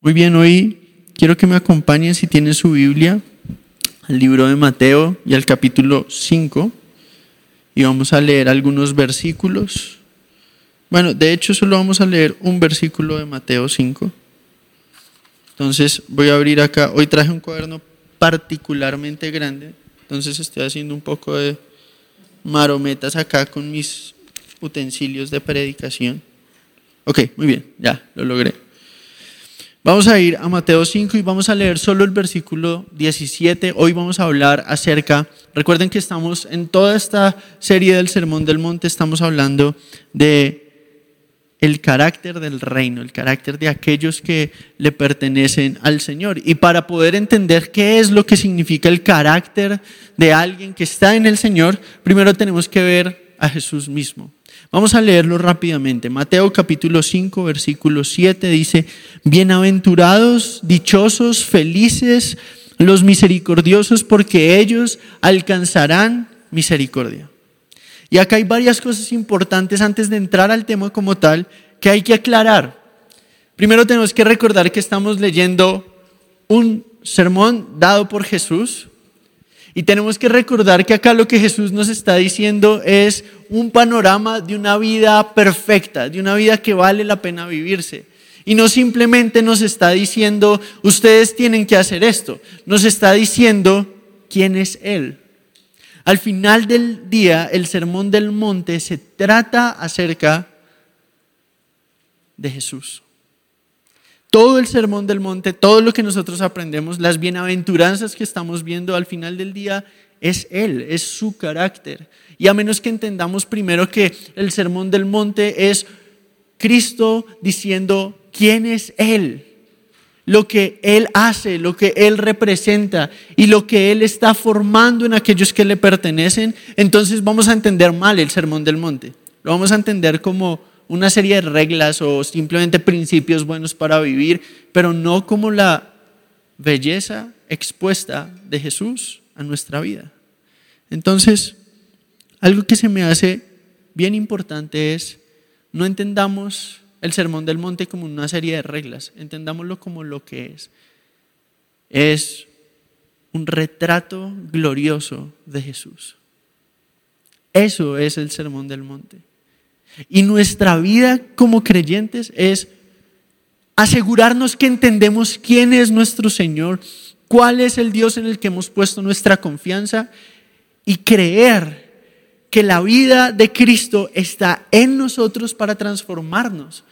Muy bien, hoy quiero que me acompañen si tienen su Biblia al libro de Mateo y al capítulo 5 y vamos a leer algunos versículos. Bueno, de hecho solo vamos a leer un versículo de Mateo 5. Entonces voy a abrir acá, hoy traje un cuaderno particularmente grande, entonces estoy haciendo un poco de marometas acá con mis utensilios de predicación. Ok, muy bien, ya lo logré. Vamos a ir a Mateo 5 y vamos a leer solo el versículo 17. Hoy vamos a hablar acerca, recuerden que estamos en toda esta serie del Sermón del Monte, estamos hablando de el carácter del reino, el carácter de aquellos que le pertenecen al Señor. Y para poder entender qué es lo que significa el carácter de alguien que está en el Señor, primero tenemos que ver a Jesús mismo. Vamos a leerlo rápidamente. Mateo capítulo 5, versículo 7 dice, Bienaventurados, dichosos, felices los misericordiosos, porque ellos alcanzarán misericordia. Y acá hay varias cosas importantes antes de entrar al tema como tal que hay que aclarar. Primero tenemos que recordar que estamos leyendo un sermón dado por Jesús, y tenemos que recordar que acá lo que Jesús nos está diciendo es un panorama de una vida perfecta, de una vida que vale la pena vivirse. Y no simplemente nos está diciendo, ustedes tienen que hacer esto, nos está diciendo quién es Él. Al final del día, el sermón del monte se trata acerca de Jesús. Todo el sermón del monte, todo lo que nosotros aprendemos, las bienaventuranzas que estamos viendo al final del día, es Él, es su carácter. Y a menos que entendamos primero que el sermón del monte es Cristo diciendo quién es Él, lo que Él hace, lo que Él representa y lo que Él está formando en aquellos que le pertenecen, entonces vamos a entender mal el sermón del monte. Lo vamos a entender como una serie de reglas o simplemente principios buenos para vivir, pero no como la belleza expuesta de Jesús a nuestra vida. Entonces, algo que se me hace bien importante es, no entendamos el Sermón del Monte como una serie de reglas, entendámoslo como lo que es. Es un retrato glorioso de Jesús. Eso es el Sermón del Monte. Y nuestra vida como creyentes es asegurarnos que entendemos quién es nuestro Señor, cuál es el Dios en el que hemos puesto nuestra confianza y creer que la vida de Cristo está en nosotros para transformarnos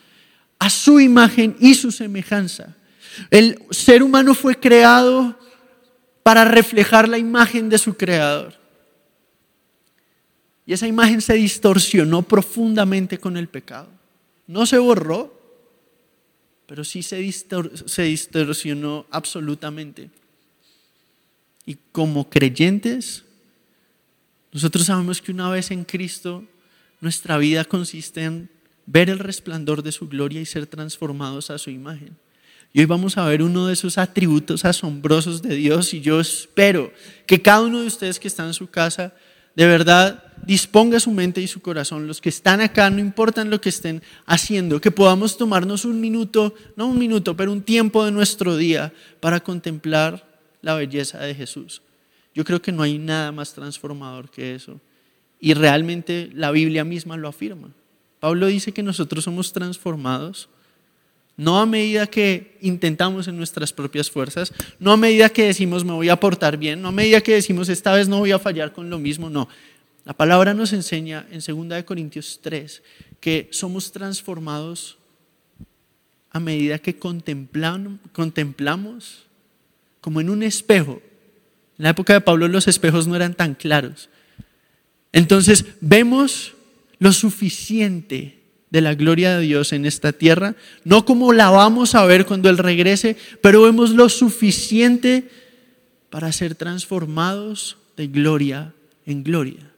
a su imagen y su semejanza. El ser humano fue creado para reflejar la imagen de su creador. Y esa imagen se distorsionó profundamente con el pecado. No se borró, pero sí se, distorsionó absolutamente. Y como creyentes, nosotros sabemos que una vez en Cristo, nuestra vida consiste en ver el resplandor de su gloria y ser transformados a su imagen. Y hoy vamos a ver uno de esos atributos asombrosos de Dios y yo espero que cada uno de ustedes que está en su casa de verdad disponga su mente y su corazón, los que están acá, no importan lo que estén haciendo, que podamos tomarnos un minuto, no un minuto, pero un tiempo de nuestro día para contemplar la belleza de Jesús. Yo creo que no hay nada más transformador que eso. Y realmente la Biblia misma lo afirma. Pablo dice que nosotros somos transformados no a medida que intentamos en nuestras propias fuerzas, no a medida que decimos me voy a portar bien, no a medida que decimos esta vez no voy a fallar con lo mismo, no. La palabra nos enseña en 2 Corintios 3 que somos transformados a medida que contemplamos, como en un espejo. En la época de Pablo los espejos no eran tan claros. Entonces vemos lo suficiente de la gloria de Dios en esta tierra, no como la vamos a ver cuando Él regrese, pero vemos lo suficiente para ser transformados de gloria en gloria.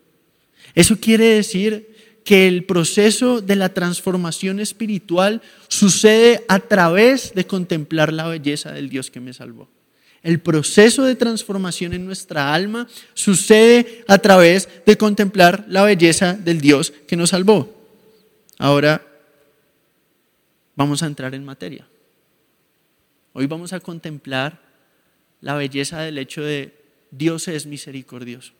Eso quiere decir que el proceso de la transformación espiritual sucede a través de contemplar la belleza del Dios que me salvó. El proceso de transformación en nuestra alma sucede a través de contemplar la belleza del Dios que nos salvó. Ahora vamos a entrar en materia. Hoy vamos a contemplar la belleza del hecho de Dios es misericordioso.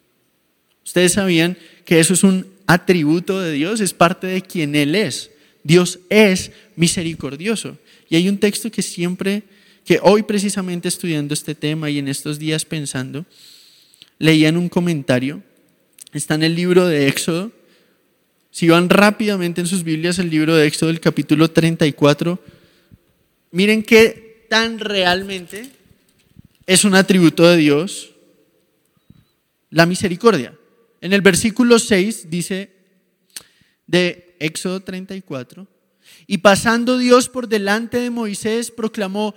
Ustedes sabían que eso es un atributo de Dios, es parte de quien Él es. Dios es misericordioso. Y hay un texto que siempre, que hoy precisamente estudiando este tema y en estos días pensando, leía en un comentario, está en el libro de Éxodo. Si van rápidamente en sus Biblias el libro de Éxodo, el capítulo 34, miren qué tan realmente es un atributo de Dios la misericordia. En el versículo 6 dice de Éxodo 34, y pasando Dios por delante de Moisés, proclamó,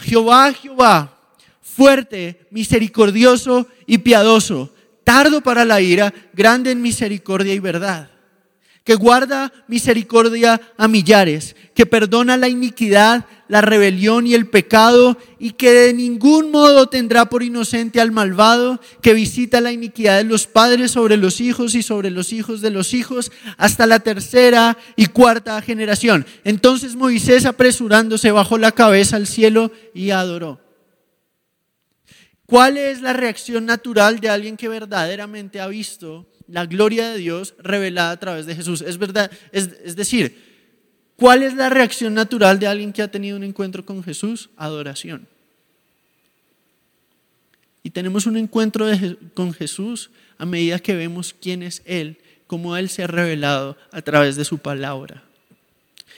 Jehová, Jehová, fuerte, misericordioso y piadoso, tardo para la ira, grande en misericordia y verdad que guarda misericordia a millares, que perdona la iniquidad, la rebelión y el pecado, y que de ningún modo tendrá por inocente al malvado, que visita la iniquidad de los padres sobre los hijos y sobre los hijos de los hijos, hasta la tercera y cuarta generación. Entonces Moisés, apresurándose, bajó la cabeza al cielo y adoró. ¿Cuál es la reacción natural de alguien que verdaderamente ha visto la gloria de Dios revelada a través de Jesús. Es verdad, es, decir, ¿cuál es la reacción natural de alguien que ha tenido un encuentro con Jesús? Adoración. Y tenemos un encuentro con Jesús a medida que vemos quién es Él, cómo Él se ha revelado a través de su palabra.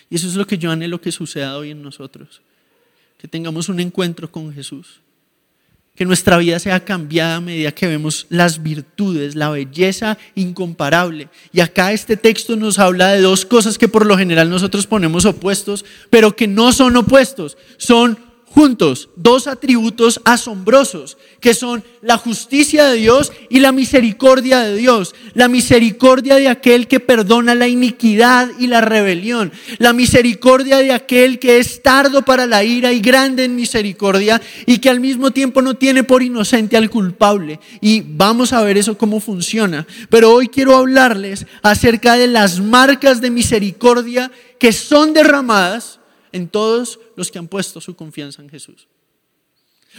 Y eso es lo que yo anhelo que suceda hoy en nosotros, que tengamos un encuentro con Jesús que nuestra vida sea cambiada a medida que vemos las virtudes, la belleza incomparable. Y acá este texto nos habla de dos cosas que por lo general nosotros ponemos opuestos, pero que no son opuestos, son juntos dos atributos asombrosos, que son la justicia de Dios y la misericordia de Dios. La misericordia de aquel que perdona la iniquidad y la rebelión. La misericordia de aquel que es tardo para la ira y grande en misericordia y que al mismo tiempo no tiene por inocente al culpable. Y vamos a ver eso cómo funciona. Pero hoy quiero hablarles acerca de las marcas de misericordia que son derramadas en todos los que han puesto su confianza en Jesús.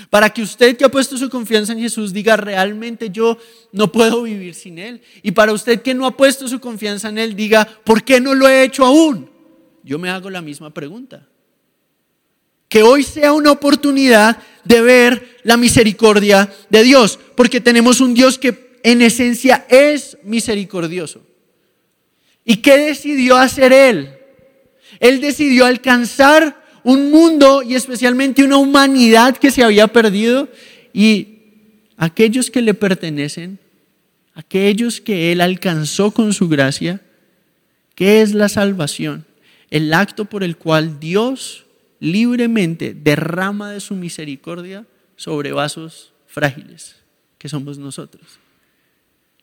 Para que usted que ha puesto su confianza en Jesús diga, realmente yo no puedo vivir sin Él. Y para usted que no ha puesto su confianza en Él, diga, ¿por qué no lo he hecho aún? Yo me hago la misma pregunta. Que hoy sea una oportunidad de ver la misericordia de Dios, porque tenemos un Dios que en esencia es misericordioso. ¿Y qué decidió hacer Él? Él decidió alcanzar un mundo y especialmente una humanidad que se había perdido y aquellos que le pertenecen, aquellos que Él alcanzó con su gracia, ¿qué es la salvación? El acto por el cual Dios libremente derrama de su misericordia sobre vasos frágiles, que somos nosotros.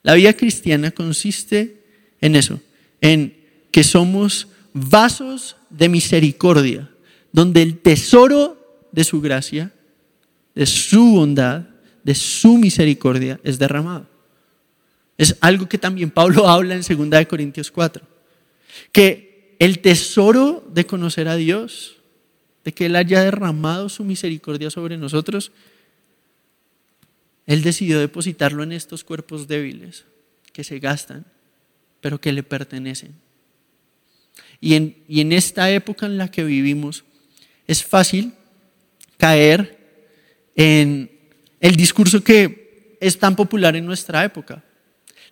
La vida cristiana consiste en eso, en que somos vasos de misericordia, donde el tesoro de su gracia, de su bondad, de su misericordia es derramado. Es algo que también Pablo habla en 2 Corintios 4, que el tesoro de conocer a Dios, de que Él haya derramado su misericordia sobre nosotros, Él decidió depositarlo en estos cuerpos débiles que se gastan, pero que le pertenecen. Y en, esta época en la que vivimos es fácil caer en el discurso que es tan popular en nuestra época.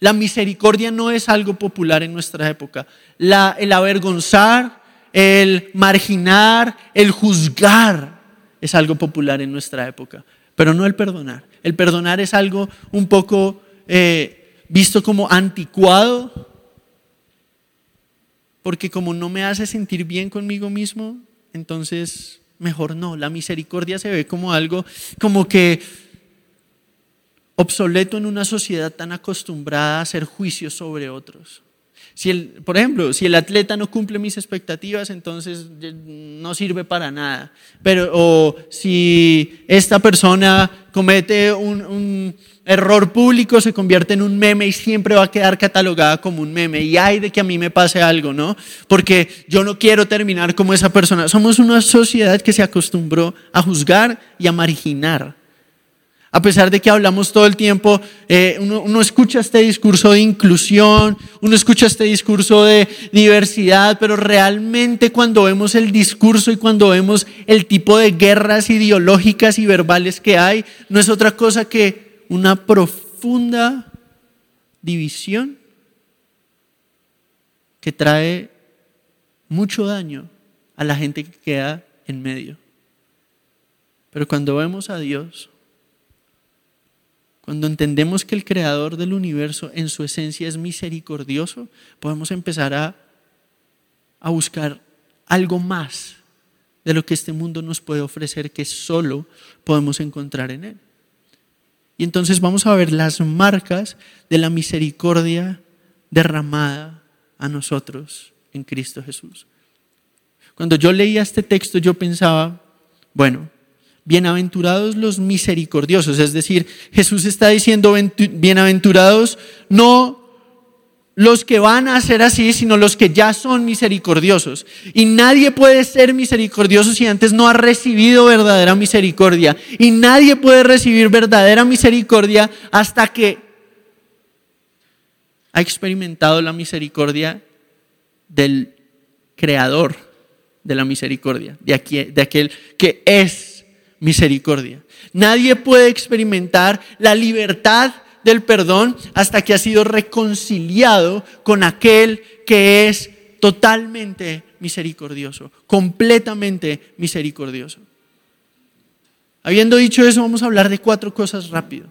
La misericordia no es algo popular en nuestra época. el avergonzar, el marginar, el juzgar es algo popular en nuestra época, pero no el perdonar. El perdonar es algo un poco eh, visto como anticuado porque como no me hace sentir bien conmigo mismo, entonces mejor no. La misericordia se ve como algo como que obsoleto en una sociedad tan acostumbrada a hacer juicios sobre otros. Si el, por ejemplo, si el atleta no cumple mis expectativas, entonces no sirve para nada. Pero, o si esta persona comete un, error público se convierte en un meme y siempre va a quedar catalogada como un meme. Y hay de que a mí me pase algo, ¿no? Porque yo no quiero terminar como esa persona. Somos una sociedad que se acostumbró a juzgar y a marginar. A pesar de que hablamos todo el tiempo, eh, uno, escucha este discurso de inclusión, uno escucha este discurso de diversidad, pero realmente cuando vemos el discurso y cuando vemos el tipo de guerras ideológicas y verbales que hay, no es otra cosa que una profunda división que trae mucho daño a la gente que queda en medio. Pero cuando vemos a Dios, cuando entendemos que el creador del universo en su esencia es misericordioso, podemos empezar a, a buscar algo más de lo que este mundo nos puede ofrecer que solo podemos encontrar en Él. Y entonces vamos a ver las marcas de la misericordia derramada a nosotros en Cristo Jesús. Cuando yo leía este texto yo pensaba, bueno, bienaventurados los misericordiosos. Es decir, Jesús está diciendo bienaventurados no los que van a ser así, sino los que ya son misericordiosos. Y nadie puede ser misericordioso si antes no ha recibido verdadera misericordia. Y nadie puede recibir verdadera misericordia hasta que ha experimentado la misericordia del creador de la misericordia, de, de aquel que es misericordia. Nadie puede experimentar la libertad del perdón hasta que ha sido reconciliado con aquel que es totalmente misericordioso, completamente misericordioso. Habiendo dicho eso, vamos a hablar de cuatro cosas rápido.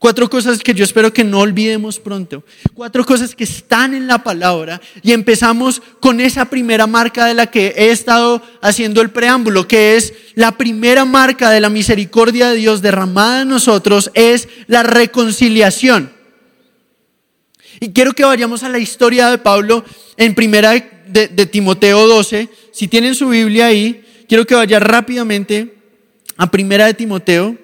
Cuatro cosas que yo espero que no olvidemos pronto. Cuatro cosas que están en la palabra. Y empezamos con esa primera marca de la que he estado haciendo el preámbulo, que es la primera marca de la misericordia de Dios derramada en nosotros, es la reconciliación. Y quiero que vayamos a la historia de Pablo en primera de, Timoteo 12. Si tienen su Biblia ahí, quiero que vaya rápidamente a primera de Timoteo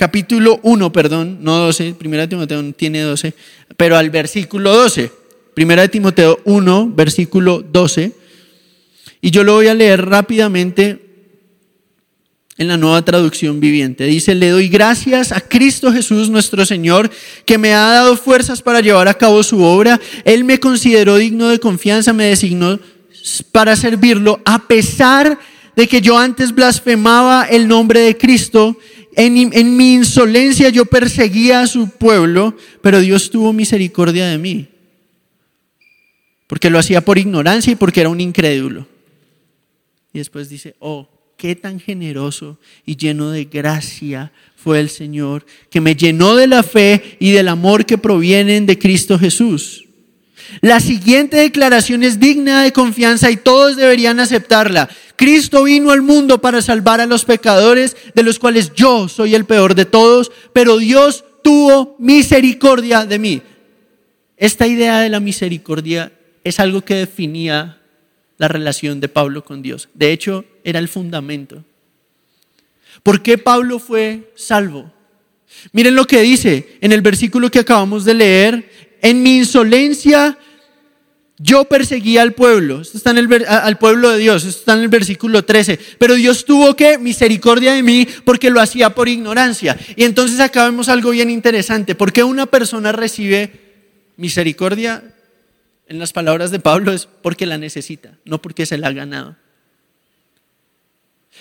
capítulo 1, perdón, no 12, primera Timoteo tiene 12, pero al versículo 12. Primera Timoteo 1, versículo 12. Y yo lo voy a leer rápidamente en la nueva traducción viviente. Dice, le doy gracias a Cristo Jesús nuestro Señor, que me ha dado fuerzas para llevar a cabo su obra. Él me consideró digno de confianza, me designó para servirlo, a pesar de que yo antes blasfemaba el nombre de Cristo en, mi insolencia yo perseguía a su pueblo, pero Dios tuvo misericordia de mí. Porque lo hacía por ignorancia y porque era un incrédulo. Y después dice, oh, qué tan generoso y lleno de gracia fue el Señor, que me llenó de la fe y del amor que provienen de Cristo Jesús. La siguiente declaración es digna de confianza y todos deberían aceptarla. Cristo vino al mundo para salvar a los pecadores, de los cuales yo soy el peor de todos, pero Dios tuvo misericordia de mí. Esta idea de la misericordia es algo que definía la relación de Pablo con Dios. De hecho, era el fundamento. ¿Por qué Pablo fue salvo? Miren lo que dice en el versículo que acabamos de leer. En mi insolencia yo perseguía al pueblo, esto está en el, al pueblo de Dios, esto está en el versículo 13, pero Dios tuvo que misericordia de mí porque lo hacía por ignorancia. Y entonces acá vemos algo bien interesante, ¿por qué una persona recibe misericordia? En las palabras de Pablo es porque la necesita, no porque se la ha ganado.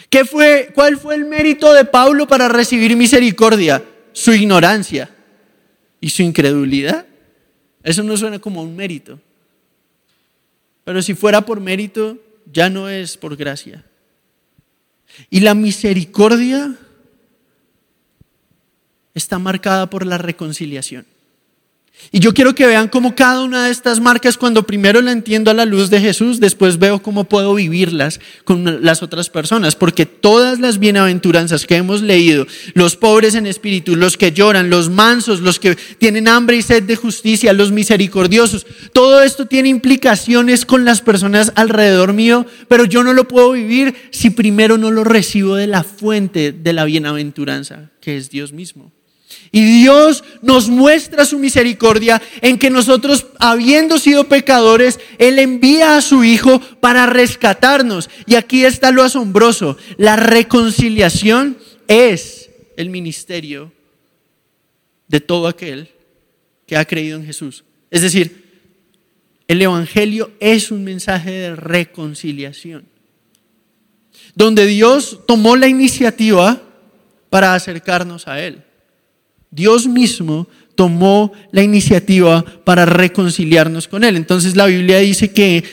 ¿Qué fue, ¿Cuál fue el mérito de Pablo para recibir misericordia? Su ignorancia y su incredulidad. Eso no suena como un mérito. Pero si fuera por mérito, ya no es por gracia. Y la misericordia está marcada por la reconciliación. Y yo quiero que vean cómo cada una de estas marcas, cuando primero la entiendo a la luz de Jesús, después veo cómo puedo vivirlas con las otras personas. Porque todas las bienaventuranzas que hemos leído, los pobres en espíritu, los que lloran, los mansos, los que tienen hambre y sed de justicia, los misericordiosos, todo esto tiene implicaciones con las personas alrededor mío, pero yo no lo puedo vivir si primero no lo recibo de la fuente de la bienaventuranza, que es Dios mismo. Y Dios nos muestra su misericordia en que nosotros, habiendo sido pecadores, Él envía a su Hijo para rescatarnos. Y aquí está lo asombroso. La reconciliación es el ministerio de todo aquel que ha creído en Jesús. Es decir, el Evangelio es un mensaje de reconciliación, donde Dios tomó la iniciativa para acercarnos a Él. Dios mismo tomó la iniciativa para reconciliarnos con Él. Entonces la Biblia dice que,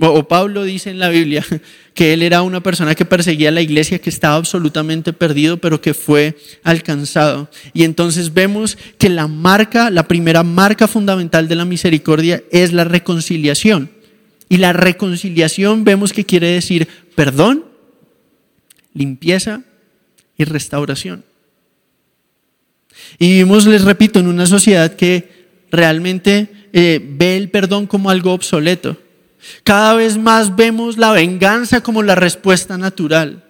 o Pablo dice en la Biblia, que Él era una persona que perseguía a la iglesia, que estaba absolutamente perdido, pero que fue alcanzado. Y entonces vemos que la marca, la primera marca fundamental de la misericordia es la reconciliación. Y la reconciliación vemos que quiere decir perdón, limpieza y restauración. Y vivimos, les repito, en una sociedad que realmente eh, ve el perdón como algo obsoleto. Cada vez más vemos la venganza como la respuesta natural,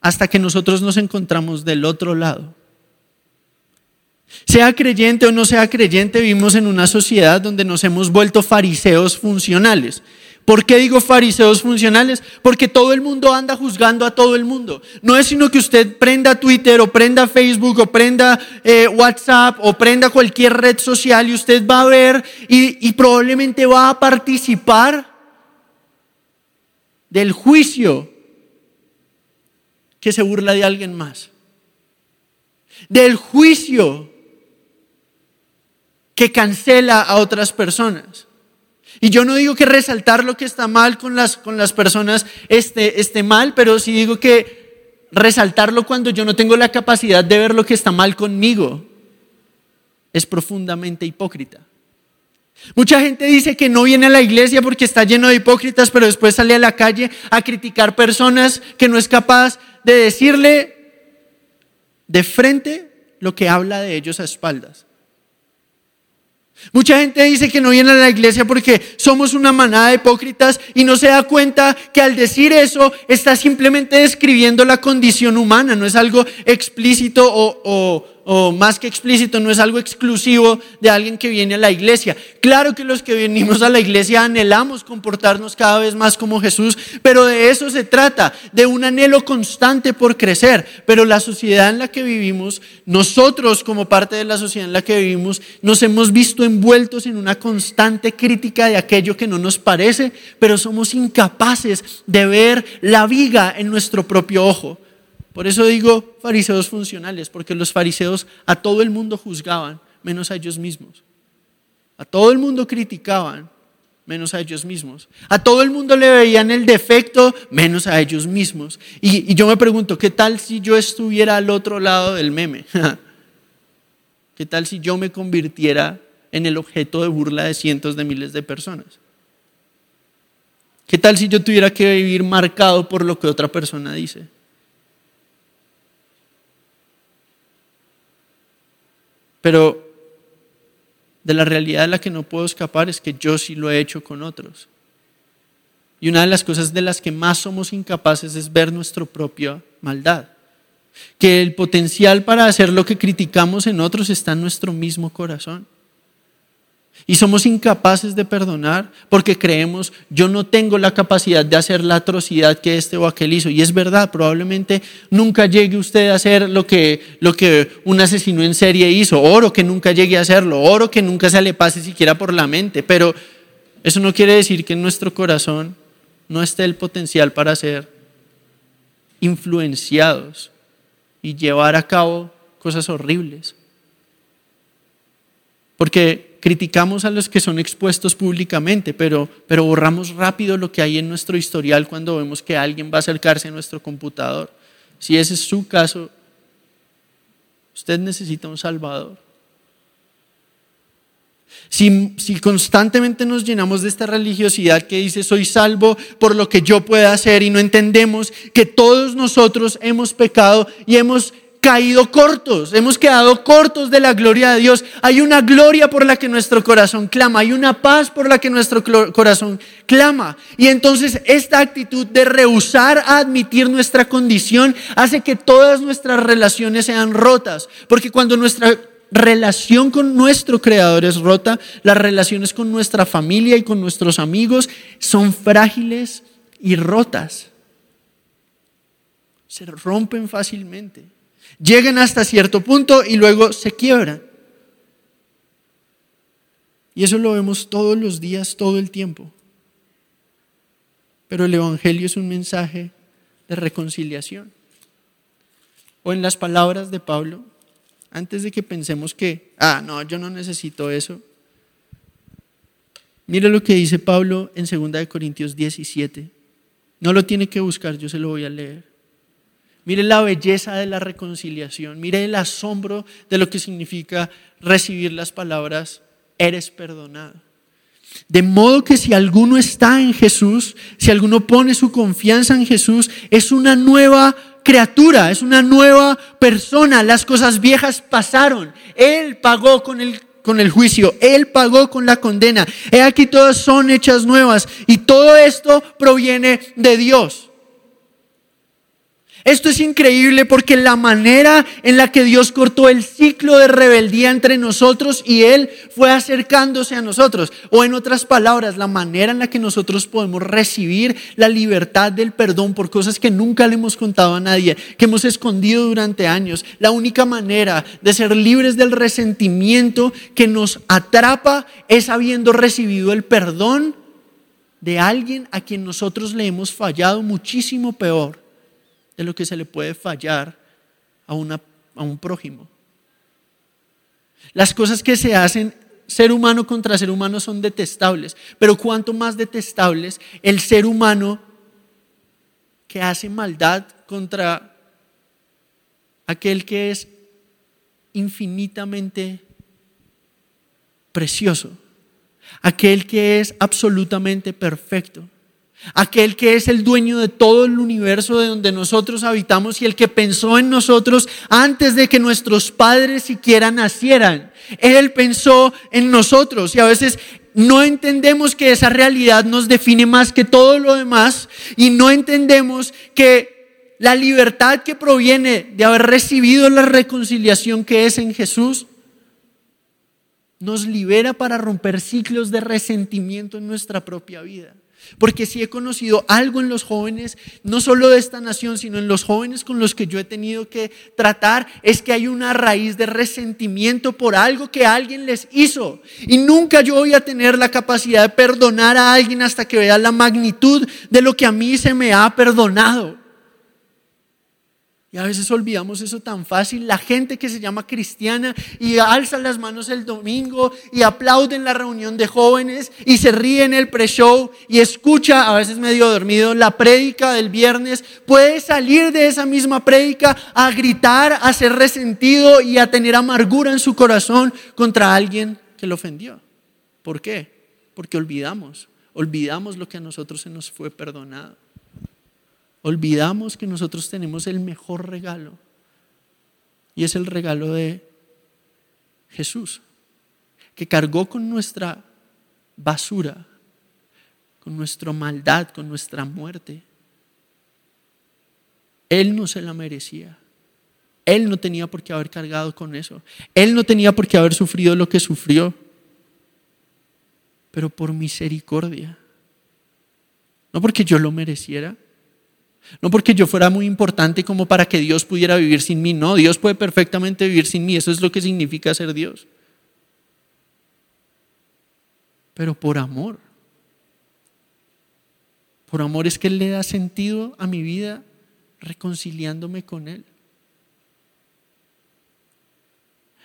hasta que nosotros nos encontramos del otro lado. Sea creyente o no sea creyente, vivimos en una sociedad donde nos hemos vuelto fariseos funcionales. ¿Por qué digo fariseos funcionales? Porque todo el mundo anda juzgando a todo el mundo. No es sino que usted prenda Twitter o prenda Facebook o prenda eh, WhatsApp o prenda cualquier red social y usted va a ver y, y probablemente va a participar del juicio que se burla de alguien más. Del juicio que cancela a otras personas. Y yo no digo que resaltar lo que está mal con las, con las personas esté, esté mal, pero sí digo que resaltarlo cuando yo no tengo la capacidad de ver lo que está mal conmigo es profundamente hipócrita. Mucha gente dice que no viene a la iglesia porque está lleno de hipócritas, pero después sale a la calle a criticar personas que no es capaz de decirle de frente lo que habla de ellos a espaldas. Mucha gente dice que no viene a la iglesia porque somos una manada de hipócritas y no se da cuenta que al decir eso está simplemente describiendo la condición humana, no es algo explícito o, o más que explícito, no es algo exclusivo de alguien que viene a la iglesia. Claro que los que venimos a la iglesia anhelamos comportarnos cada vez más como Jesús, pero de eso se trata, de un anhelo constante por crecer. Pero la sociedad en la que vivimos, nosotros como parte de la sociedad en la que vivimos, nos hemos visto envueltos en una constante crítica de aquello que no nos parece, pero somos incapaces de ver la viga en nuestro propio ojo. Por eso digo fariseos funcionales, porque los fariseos a todo el mundo juzgaban, menos a ellos mismos. A todo el mundo criticaban, menos a ellos mismos. A todo el mundo le veían el defecto, menos a ellos mismos. Y, yo me pregunto, ¿qué tal si yo estuviera al otro lado del meme? ¿Qué tal si yo me convirtiera en el objeto de burla de cientos de miles de personas? ¿Qué tal si yo tuviera que vivir marcado por lo que otra persona dice? Pero de la realidad de la que no puedo escapar es que yo sí lo he hecho con otros. Y una de las cosas de las que más somos incapaces es ver nuestra propia maldad. Que el potencial para hacer lo que criticamos en otros está en nuestro mismo corazón. Y somos incapaces de perdonar porque creemos, yo no tengo la capacidad de hacer la atrocidad que este o aquel hizo. Y es verdad, probablemente nunca llegue usted a hacer lo que, lo que un asesino en serie hizo. Oro que nunca llegue a hacerlo, oro que nunca se le pase siquiera por la mente. Pero eso no quiere decir que en nuestro corazón no esté el potencial para ser influenciados y llevar a cabo cosas horribles. Porque criticamos a los que son expuestos públicamente, pero, pero borramos rápido lo que hay en nuestro historial cuando vemos que alguien va a acercarse a nuestro computador. Si ese es su caso, usted necesita un Salvador. Si, si, constantemente nos llenamos de esta religiosidad que dice soy salvo por lo que yo pueda hacer y no entendemos que todos nosotros hemos pecado y hemos caído cortos, hemos quedado cortos de la gloria de Dios. Hay una gloria por la que nuestro corazón clama, hay una paz por la que nuestro corazón clama. Y entonces esta actitud de rehusar a admitir nuestra condición hace que todas nuestras relaciones sean rotas, porque cuando nuestra relación con nuestro Creador es rota, las relaciones con nuestra familia y con nuestros amigos son frágiles y rotas. Se rompen fácilmente. Llegan hasta cierto punto y luego se quiebran. Y eso lo vemos todos los días, todo el tiempo. Pero el Evangelio es un mensaje de reconciliación. O en las palabras de Pablo, antes de que pensemos que, ah, no, yo no necesito eso. Mire lo que dice Pablo en 2 Corintios 17. No lo tiene que buscar, yo se lo voy a leer. Mire la belleza de la reconciliación. Mire el asombro de lo que significa recibir las palabras, eres perdonado. De modo que si alguno está en Jesús, si alguno pone su confianza en Jesús, es una nueva criatura, es una nueva persona. Las cosas viejas pasaron. Él pagó con el, con el juicio, Él pagó con la condena. He aquí todas son hechas nuevas y todo esto proviene de Dios. Esto es increíble porque la manera en la que Dios cortó el ciclo de rebeldía entre nosotros y Él fue acercándose a nosotros. O en otras palabras, la manera en la que nosotros podemos recibir la libertad del perdón por cosas que nunca le hemos contado a nadie, que hemos escondido durante años. La única manera de ser libres del resentimiento que nos atrapa es habiendo recibido el perdón de alguien a quien nosotros le hemos fallado muchísimo peor de lo que se le puede fallar a, una, a un prójimo. Las cosas que se hacen ser humano contra ser humano son detestables, pero cuanto más detestables el ser humano que hace maldad contra aquel que es infinitamente precioso, aquel que es absolutamente perfecto aquel que es el dueño de todo el universo de donde nosotros habitamos y el que pensó en nosotros antes de que nuestros padres siquiera nacieran. Él pensó en nosotros y a veces no entendemos que esa realidad nos define más que todo lo demás y no entendemos que la libertad que proviene de haber recibido la reconciliación que es en Jesús nos libera para romper ciclos de resentimiento en nuestra propia vida. Porque si he conocido algo en los jóvenes, no solo de esta nación, sino en los jóvenes con los que yo he tenido que tratar, es que hay una raíz de resentimiento por algo que alguien les hizo. Y nunca yo voy a tener la capacidad de perdonar a alguien hasta que vea la magnitud de lo que a mí se me ha perdonado. Y a veces olvidamos eso tan fácil. La gente que se llama cristiana y alza las manos el domingo y aplaude en la reunión de jóvenes y se ríe en el pre-show y escucha, a veces medio dormido, la prédica del viernes, puede salir de esa misma prédica a gritar, a ser resentido y a tener amargura en su corazón contra alguien que lo ofendió. ¿Por qué? Porque olvidamos, olvidamos lo que a nosotros se nos fue perdonado olvidamos que nosotros tenemos el mejor regalo y es el regalo de Jesús, que cargó con nuestra basura, con nuestra maldad, con nuestra muerte. Él no se la merecía. Él no tenía por qué haber cargado con eso. Él no tenía por qué haber sufrido lo que sufrió. Pero por misericordia. No porque yo lo mereciera, no porque yo fuera muy importante como para que Dios pudiera vivir sin mí. No, Dios puede perfectamente vivir sin mí. Eso es lo que significa ser Dios. Pero por amor. Por amor es que Él le da sentido a mi vida reconciliándome con Él.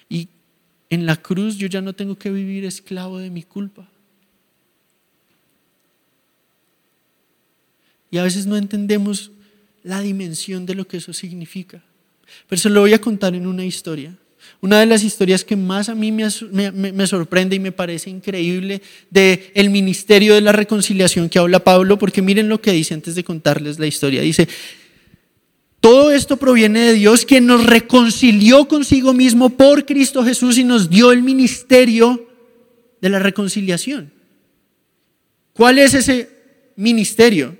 Y en la cruz yo ya no tengo que vivir esclavo de mi culpa. Y a veces no entendemos la dimensión de lo que eso significa. Pero se lo voy a contar en una historia. Una de las historias que más a mí me, sorprende y me parece increíble de el ministerio de la reconciliación que habla Pablo, porque miren lo que dice antes de contarles la historia. Dice, todo esto proviene de Dios, quien nos reconcilió consigo mismo por Cristo Jesús y nos dio el ministerio de la reconciliación. ¿Cuál es ese ministerio?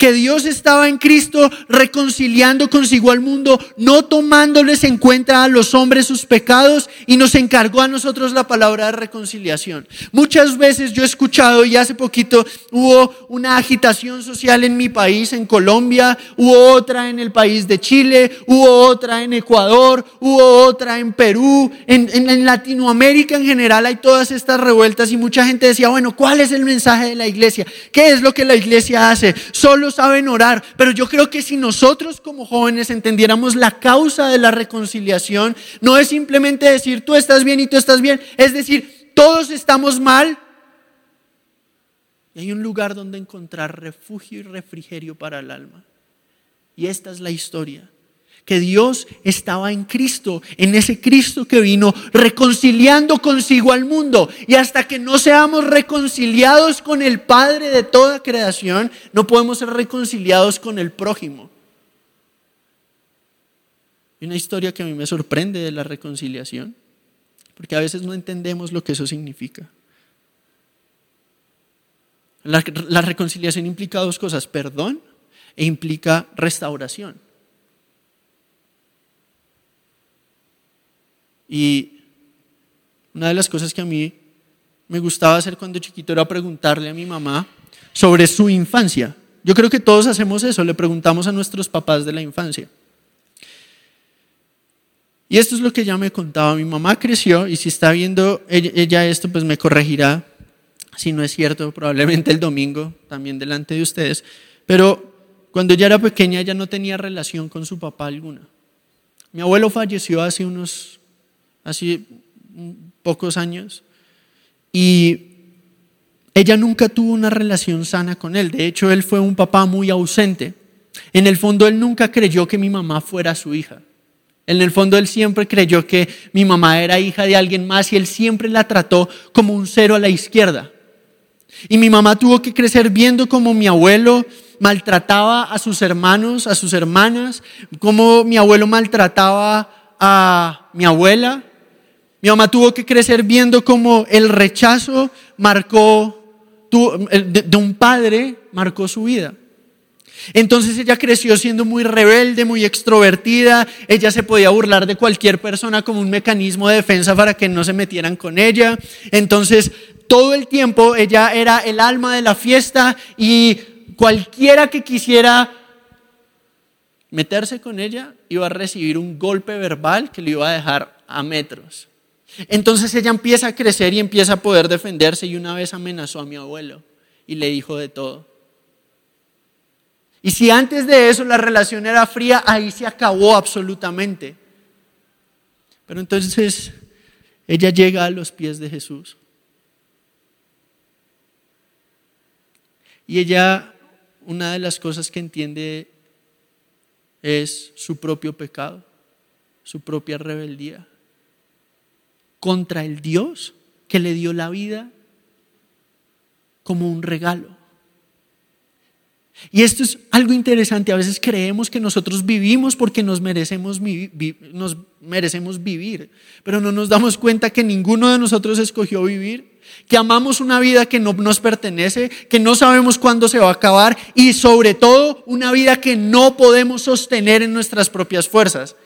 Que Dios estaba en Cristo reconciliando consigo al mundo, no tomándoles en cuenta a los hombres sus pecados y nos encargó a nosotros la palabra de reconciliación. Muchas veces yo he escuchado y hace poquito hubo una agitación social en mi país, en Colombia, hubo otra en el país de Chile, hubo otra en Ecuador, hubo otra en Perú, en, en Latinoamérica en general hay todas estas revueltas y mucha gente decía, bueno, ¿cuál es el mensaje de la iglesia? ¿Qué es lo que la iglesia hace? Solo saben orar, pero yo creo que si nosotros como jóvenes entendiéramos la causa de la reconciliación, no es simplemente decir tú estás bien y tú estás bien, es decir, todos estamos mal. Y hay un lugar donde encontrar refugio y refrigerio para el alma. Y esta es la historia que Dios estaba en Cristo, en ese Cristo que vino reconciliando consigo al mundo. Y hasta que no seamos reconciliados con el Padre de toda creación, no podemos ser reconciliados con el prójimo. Y una historia que a mí me sorprende de la reconciliación, porque a veces no entendemos lo que eso significa. La, la reconciliación implica dos cosas, perdón e implica restauración. Y una de las cosas que a mí me gustaba hacer cuando chiquito era preguntarle a mi mamá sobre su infancia. Yo creo que todos hacemos eso, le preguntamos a nuestros papás de la infancia. Y esto es lo que ella me contaba. Mi mamá creció y si está viendo ella, esto, pues me corregirá si no es cierto, probablemente el domingo, también delante de ustedes. Pero cuando ella era pequeña, ella no tenía relación con su papá alguna. Mi abuelo falleció hace unos hace pocos años, y ella nunca tuvo una relación sana con él. De hecho, él fue un papá muy ausente. En el fondo, él nunca creyó que mi mamá fuera su hija. En el fondo, él siempre creyó que mi mamá era hija de alguien más y él siempre la trató como un cero a la izquierda. Y mi mamá tuvo que crecer viendo como mi abuelo maltrataba a sus hermanos, a sus hermanas, como mi abuelo maltrataba a mi abuela, mi mamá tuvo que crecer viendo cómo el rechazo marcó, de un padre marcó su vida. Entonces ella creció siendo muy rebelde, muy extrovertida, ella se podía burlar de cualquier persona como un mecanismo de defensa para que no se metieran con ella. Entonces todo el tiempo ella era el alma de la fiesta y cualquiera que quisiera meterse con ella iba a recibir un golpe verbal que le iba a dejar a metros. Entonces ella empieza a crecer y empieza a poder defenderse y una vez amenazó a mi abuelo y le dijo de todo. Y si antes de eso la relación era fría, ahí se acabó absolutamente. Pero entonces ella llega a los pies de Jesús. Y ella, una de las cosas que entiende es su propio pecado, su propia rebeldía contra el Dios que le dio la vida como un regalo. Y esto es algo interesante. A veces creemos que nosotros vivimos porque nos merecemos, nos merecemos vivir, pero no nos damos cuenta que ninguno de nosotros escogió vivir, que amamos una vida que no nos pertenece, que no sabemos cuándo se va a acabar y sobre todo una vida que no podemos sostener en nuestras propias fuerzas.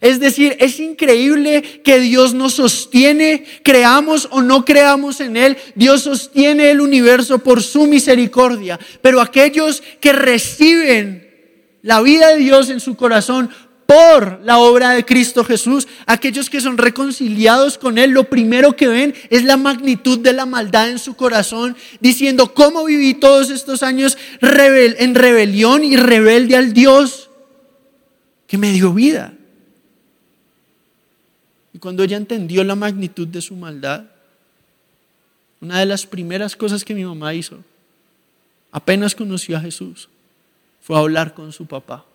Es decir, es increíble que Dios nos sostiene, creamos o no creamos en Él, Dios sostiene el universo por su misericordia. Pero aquellos que reciben la vida de Dios en su corazón por la obra de Cristo Jesús, aquellos que son reconciliados con Él, lo primero que ven es la magnitud de la maldad en su corazón, diciendo, ¿cómo viví todos estos años en rebelión y rebelde al Dios que me dio vida? Y cuando ella entendió la magnitud de su maldad, una de las primeras cosas que mi mamá hizo, apenas conoció a Jesús, fue hablar con su papá.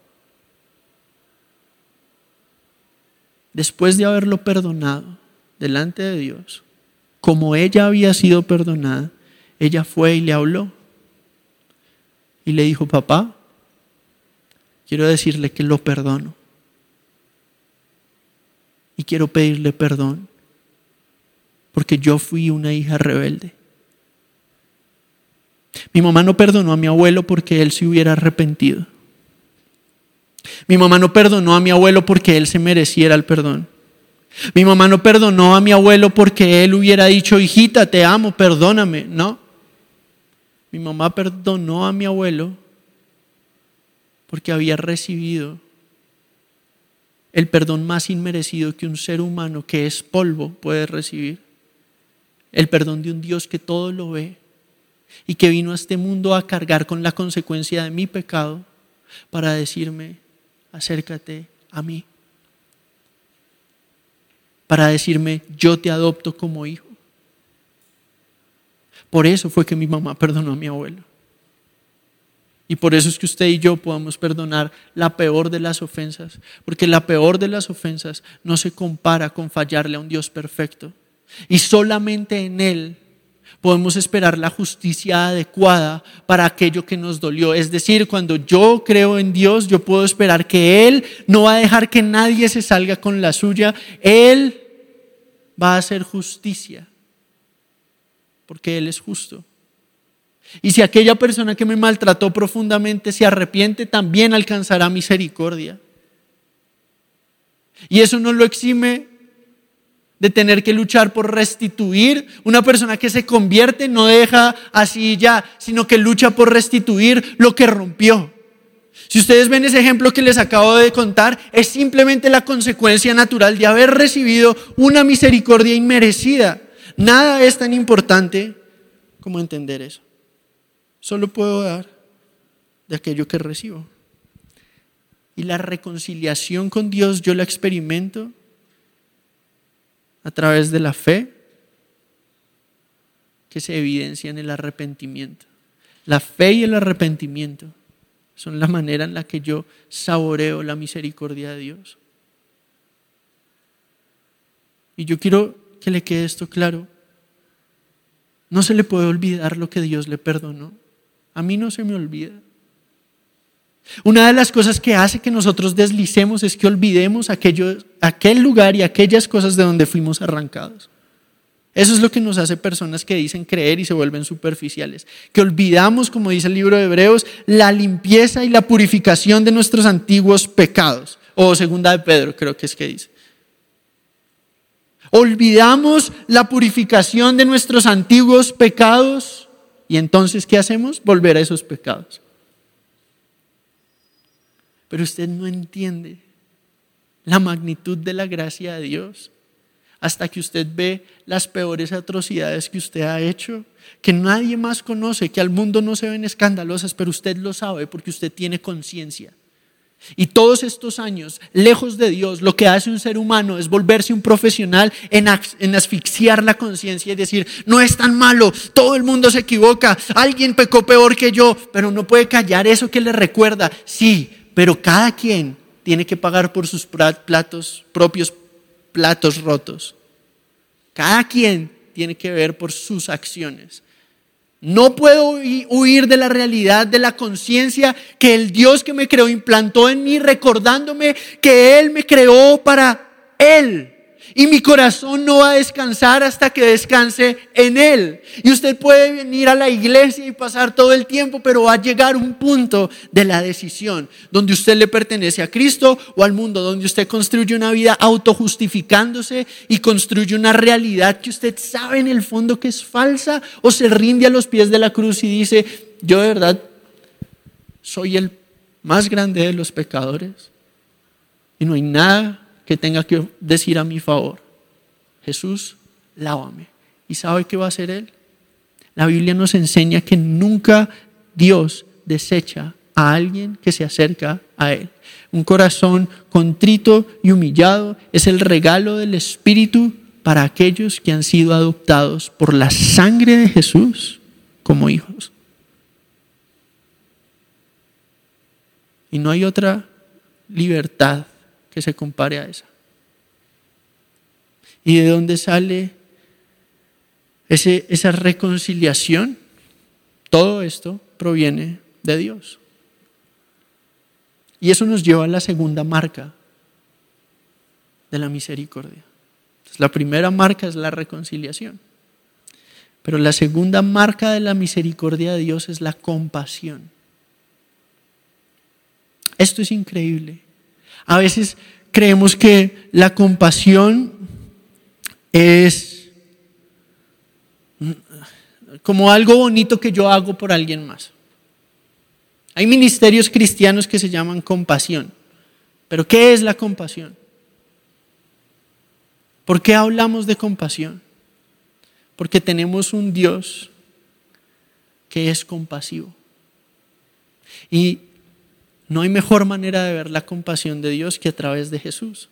Después de haberlo perdonado delante de Dios, como ella había sido perdonada, ella fue y le habló. Y le dijo, papá, quiero decirle que lo perdono. Y quiero pedirle perdón porque yo fui una hija rebelde. Mi mamá no perdonó a mi abuelo porque él se hubiera arrepentido. Mi mamá no perdonó a mi abuelo porque él se mereciera el perdón. Mi mamá no perdonó a mi abuelo porque él hubiera dicho, hijita, te amo, perdóname. No. Mi mamá perdonó a mi abuelo porque había recibido el perdón más inmerecido que un ser humano que es polvo puede recibir. El perdón de un Dios que todo lo ve y que vino a este mundo a cargar con la consecuencia de mi pecado para decirme, acércate a mí. Para decirme, yo te adopto como hijo. Por eso fue que mi mamá perdonó a mi abuelo. Y por eso es que usted y yo podamos perdonar la peor de las ofensas, porque la peor de las ofensas no se compara con fallarle a un Dios perfecto. Y solamente en Él podemos esperar la justicia adecuada para aquello que nos dolió. Es decir, cuando yo creo en Dios, yo puedo esperar que Él no va a dejar que nadie se salga con la suya. Él va a hacer justicia, porque Él es justo. Y si aquella persona que me maltrató profundamente se arrepiente, también alcanzará misericordia. Y eso no lo exime de tener que luchar por restituir. Una persona que se convierte no deja así ya, sino que lucha por restituir lo que rompió. Si ustedes ven ese ejemplo que les acabo de contar, es simplemente la consecuencia natural de haber recibido una misericordia inmerecida. Nada es tan importante como entender eso. Solo puedo dar de aquello que recibo. Y la reconciliación con Dios yo la experimento a través de la fe que se evidencia en el arrepentimiento. La fe y el arrepentimiento son la manera en la que yo saboreo la misericordia de Dios. Y yo quiero que le quede esto claro. No se le puede olvidar lo que Dios le perdonó. A mí no se me olvida. Una de las cosas que hace que nosotros deslicemos es que olvidemos aquello, aquel lugar y aquellas cosas de donde fuimos arrancados. Eso es lo que nos hace personas que dicen creer y se vuelven superficiales. Que olvidamos, como dice el libro de Hebreos, la limpieza y la purificación de nuestros antiguos pecados. O segunda de Pedro, creo que es que dice. Olvidamos la purificación de nuestros antiguos pecados y entonces, ¿qué hacemos? Volver a esos pecados. Pero usted no entiende la magnitud de la gracia de Dios hasta que usted ve las peores atrocidades que usted ha hecho, que nadie más conoce, que al mundo no se ven escandalosas, pero usted lo sabe porque usted tiene conciencia. Y todos estos años, lejos de Dios, lo que hace un ser humano es volverse un profesional en, asfixiar la conciencia y decir, no es tan malo, todo el mundo se equivoca, alguien pecó peor que yo, pero no puede callar eso que le recuerda. Sí, pero cada quien tiene que pagar por sus platos, propios platos rotos. Cada quien tiene que ver por sus acciones. No puedo huir de la realidad de la conciencia que el Dios que me creó implantó en mí, recordándome que Él me creó para Él. Y mi corazón no va a descansar hasta que descanse en Él. Y usted puede venir a la iglesia y pasar todo el tiempo, pero va a llegar un punto de la decisión donde usted le pertenece a Cristo o al mundo, donde usted construye una vida autojustificándose y construye una realidad que usted sabe en el fondo que es falsa o se rinde a los pies de la cruz y dice, yo de verdad soy el más grande de los pecadores y no hay nada que tenga que decir a mi favor. Jesús, lávame. ¿Y sabe qué va a hacer Él? La Biblia nos enseña que nunca Dios desecha a alguien que se acerca a Él. Un corazón contrito y humillado es el regalo del Espíritu para aquellos que han sido adoptados por la sangre de Jesús como hijos. Y no hay otra libertad que se compare a esa. ¿Y de dónde sale ese, esa reconciliación? Todo esto proviene de Dios. Y eso nos lleva a la segunda marca de la misericordia. la primera marca es la reconciliación. Pero la segunda marca de la misericordia de Dios es la compasión. Esto es increíble. A veces creemos que la compasión es como algo bonito que yo hago por alguien más. Hay ministerios cristianos que se llaman compasión. Pero ¿qué es la compasión? ¿Por qué hablamos de compasión? Porque tenemos un Dios que es compasivo. Y no hay mejor manera de ver la compasión de Dios que a través de Jesús.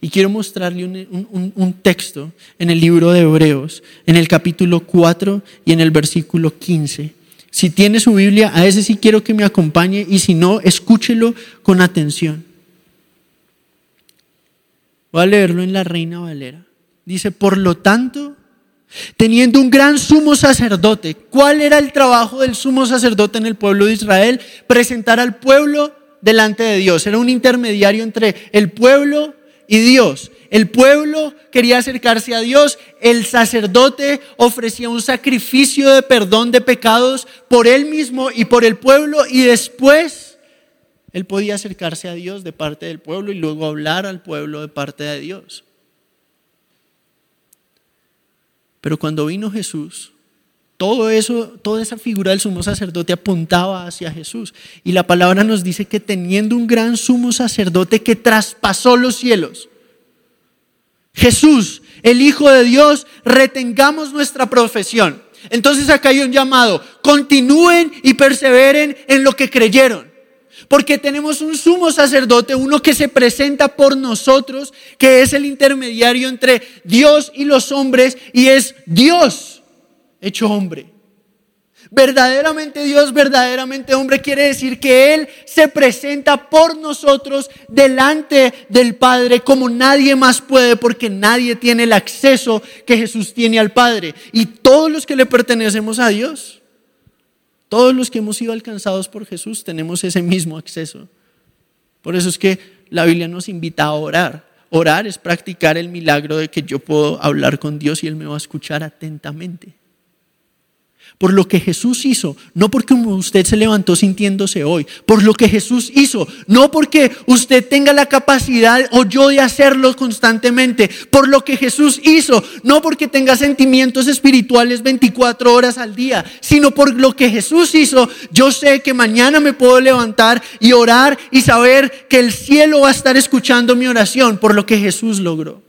Y quiero mostrarle un, texto en el libro de Hebreos, en el capítulo 4 y en el versículo 15. Si tiene su Biblia, a ese sí quiero que me acompañe y si no, escúchelo con atención. Voy a leerlo en la Reina Valera. Dice, por lo tanto, teniendo un gran sumo sacerdote, ¿cuál era el trabajo del sumo sacerdote en el pueblo de Israel? Presentar al pueblo delante de Dios. Era un intermediario entre el pueblo y Dios. El pueblo quería acercarse a Dios, el sacerdote ofrecía un sacrificio de perdón de pecados por él mismo y por el pueblo y después él podía acercarse a Dios de parte del pueblo y luego hablar al pueblo de parte de Dios. Pero cuando vino Jesús, todo eso, toda esa figura del sumo sacerdote apuntaba hacia Jesús. Y la palabra nos dice que teniendo un gran sumo sacerdote que traspasó los cielos, Jesús, el Hijo de Dios, retengamos nuestra profesión. Entonces acá hay un llamado, continúen y perseveren en lo que creyeron. Porque tenemos un sumo sacerdote, uno que se presenta por nosotros, que es el intermediario entre Dios y los hombres, y es Dios hecho hombre. Verdaderamente Dios, verdaderamente hombre, quiere decir que Él se presenta por nosotros delante del Padre como nadie más puede, porque nadie tiene el acceso que Jesús tiene al Padre. Y todos los que le pertenecemos a Dios, todos los que hemos sido alcanzados por Jesús, tenemos ese mismo acceso. Por eso es que la Biblia nos invita a orar. Orar es practicar el milagro de que yo puedo hablar con Dios y Él me va a escuchar atentamente por lo que Jesús hizo, no porque usted se levantó sintiéndose hoy, por lo que Jesús hizo, no porque usted tenga la capacidad o yo de hacerlo constantemente, por lo que Jesús hizo, no porque tenga sentimientos espirituales 24 horas al día, sino por lo que Jesús hizo, yo sé que mañana me puedo levantar y orar y saber que el cielo va a estar escuchando mi oración por lo que Jesús logró.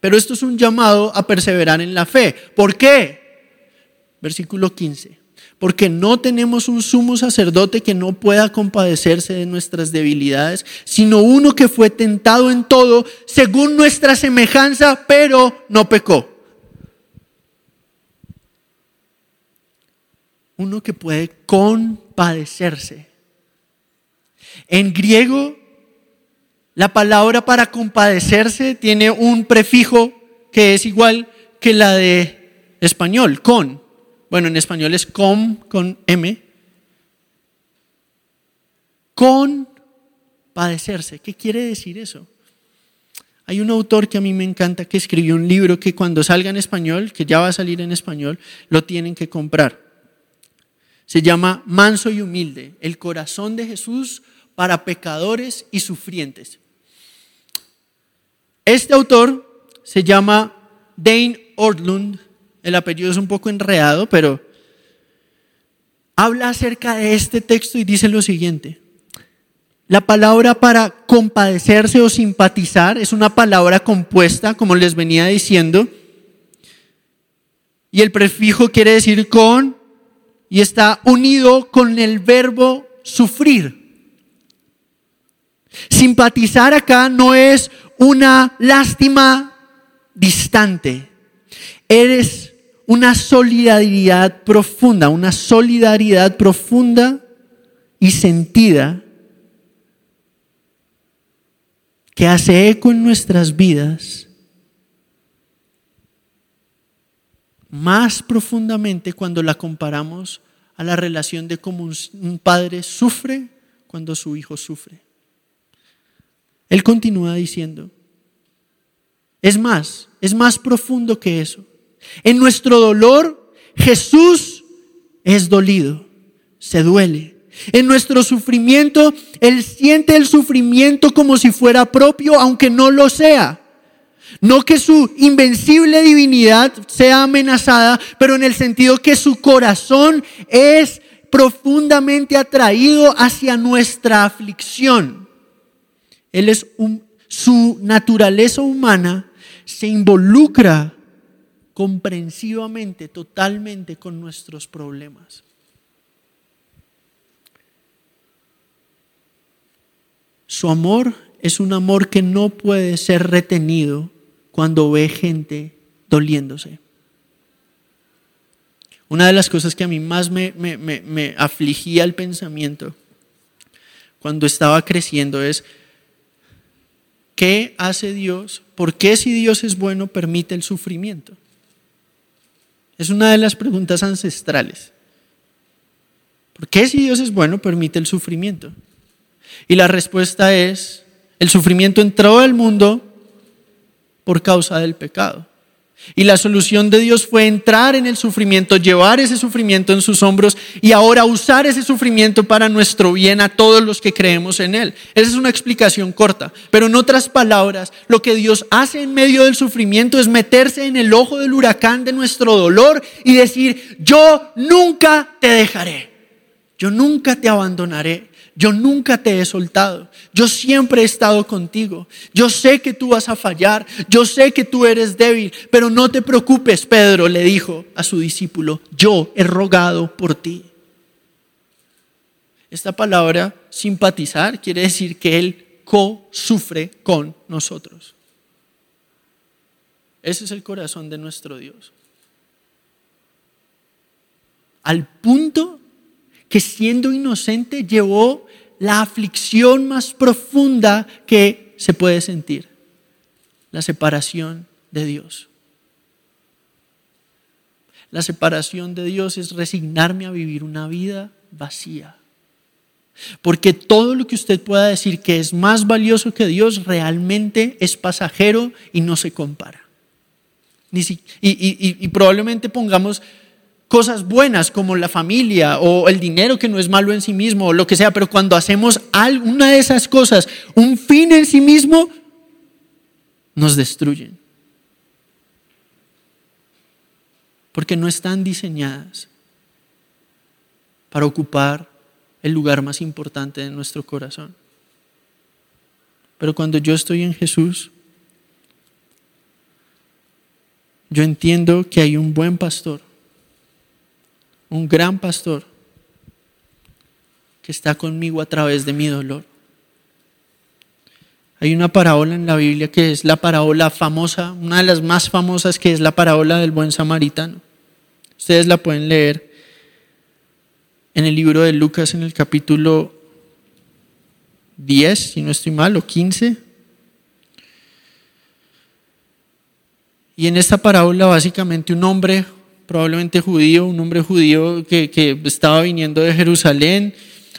Pero esto es un llamado a perseverar en la fe. ¿Por qué? Versículo 15. Porque no tenemos un sumo sacerdote que no pueda compadecerse de nuestras debilidades, sino uno que fue tentado en todo según nuestra semejanza, pero no pecó. Uno que puede compadecerse. En griego, la palabra para compadecerse tiene un prefijo que es igual que la de español, con. Bueno, en español es com con M. Con padecerse. ¿Qué quiere decir eso? Hay un autor que a mí me encanta que escribió un libro que cuando salga en español, que ya va a salir en español, lo tienen que comprar. Se llama Manso y Humilde, el corazón de Jesús para pecadores y sufrientes. Este autor se llama Dane Ortlund el apellido es un poco enredado, pero habla acerca de este texto y dice lo siguiente. La palabra para compadecerse o simpatizar es una palabra compuesta, como les venía diciendo, y el prefijo quiere decir con y está unido con el verbo sufrir. Simpatizar acá no es una lástima distante. Eres una solidaridad profunda, una solidaridad profunda y sentida que hace eco en nuestras vidas más profundamente cuando la comparamos a la relación de cómo un padre sufre cuando su hijo sufre. Él continúa diciendo, es más, es más profundo que eso. En nuestro dolor, Jesús es dolido, se duele. En nuestro sufrimiento, Él siente el sufrimiento como si fuera propio, aunque no lo sea. No que su invencible divinidad sea amenazada, pero en el sentido que su corazón es profundamente atraído hacia nuestra aflicción. Él es su naturaleza humana se involucra comprensivamente, totalmente con nuestros problemas. Su amor es un amor que no puede ser retenido cuando ve gente doliéndose. Una de las cosas que a mí más me, me, afligía el pensamiento cuando estaba creciendo es, ¿qué hace Dios? ¿Por qué si Dios es bueno permite el sufrimiento? Es una de las preguntas ancestrales. ¿Por qué si Dios es bueno permite el sufrimiento? Y la respuesta es, el sufrimiento entró al mundo por causa del pecado. Y la solución de Dios fue entrar en el sufrimiento, llevar ese sufrimiento en sus hombros y ahora usar ese sufrimiento para nuestro bien a todos los que creemos en Él. Esa es una explicación corta, pero en otras palabras, lo que Dios hace en medio del sufrimiento es meterse en el ojo del huracán de nuestro dolor y decir, yo nunca te dejaré, yo nunca te abandonaré, yo nunca te he soltado. Yo siempre he estado contigo. Yo sé que tú vas a fallar. Yo sé que tú eres débil. Pero no te preocupes, Pedro le dijo a su discípulo. Yo he rogado por ti. Esta palabra simpatizar quiere decir que Él co-sufre con nosotros. Ese es el corazón de nuestro Dios. Al punto que siendo inocente llevó la aflicción más profunda que se puede sentir, la separación de Dios. La separación de Dios es resignarme a vivir una vida vacía. Porque todo lo que usted pueda decir que es más valioso que Dios realmente es pasajero y no se compara. y, probablemente pongamos cosas buenas como la familia o el dinero que no es malo en sí mismo o lo que sea, pero cuando hacemos alguna de esas cosas un fin en sí mismo, nos destruyen. Porque no están diseñadas para ocupar el lugar más importante de nuestro corazón. Pero cuando yo estoy en Jesús, yo entiendo que hay un buen pastor un gran pastor que está conmigo a través de mi dolor. Hay una parábola en la Biblia que es la parábola famosa, una de las más famosas que es la parábola del buen samaritano. Ustedes la pueden leer en el libro de Lucas en el capítulo 10, si no estoy mal, o 15. Y en esta parábola básicamente un hombre probablemente judío, un hombre judío que, estaba viniendo de Jerusalén,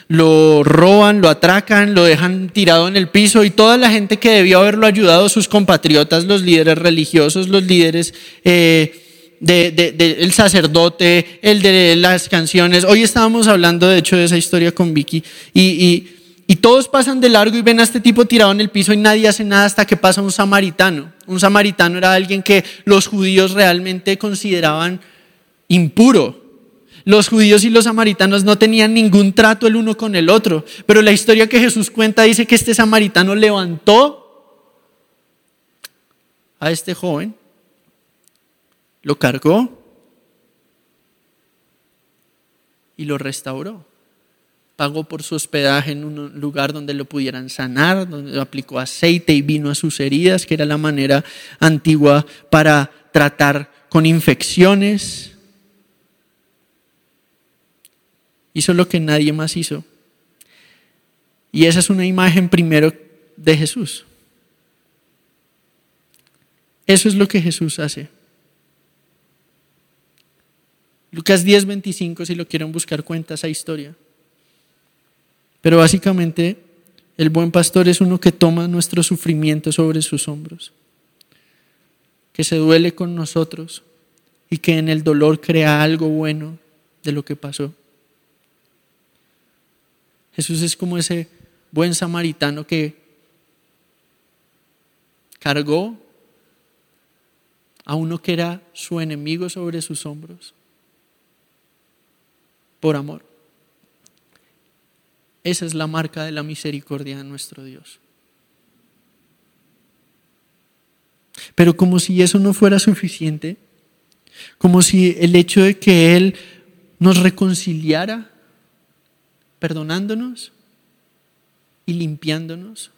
lo roban, lo atracan, lo dejan tirado en el piso y toda la gente que debió haberlo ayudado, sus compatriotas, los líderes religiosos, los líderes eh, del sacerdote, el de las canciones. Hoy estábamos hablando de hecho de esa historia con Vicky y, y todos pasan de largo y ven a este tipo tirado en el piso y nadie hace nada hasta que pasa un samaritano. Un samaritano era alguien que los judíos realmente consideraban impuro. Los judíos y los samaritanos no tenían ningún trato el uno con el otro, pero la historia que Jesús cuenta dice que este samaritano levantó a este joven, lo cargó y lo restauró. Pagó por su hospedaje en un lugar donde lo pudieran sanar, donde aplicó aceite y vino a sus heridas, que era la manera antigua para tratar con infecciones. Hizo lo que nadie más hizo. Y esa es una imagen primero de Jesús. Eso es lo que Jesús hace. Lucas 10:25, si lo quieren buscar, cuenta esa historia. Pero básicamente el buen pastor es uno que toma nuestro sufrimiento sobre sus hombros, que se duele con nosotros y que en el dolor crea algo bueno de lo que pasó. Jesús es como ese buen samaritano que cargó a uno que era su enemigo sobre sus hombros por amor. Esa es la marca de la misericordia de nuestro Dios. Pero como si eso no fuera suficiente, como si el hecho de que Él nos reconciliara, perdonándonos y limpiándonos.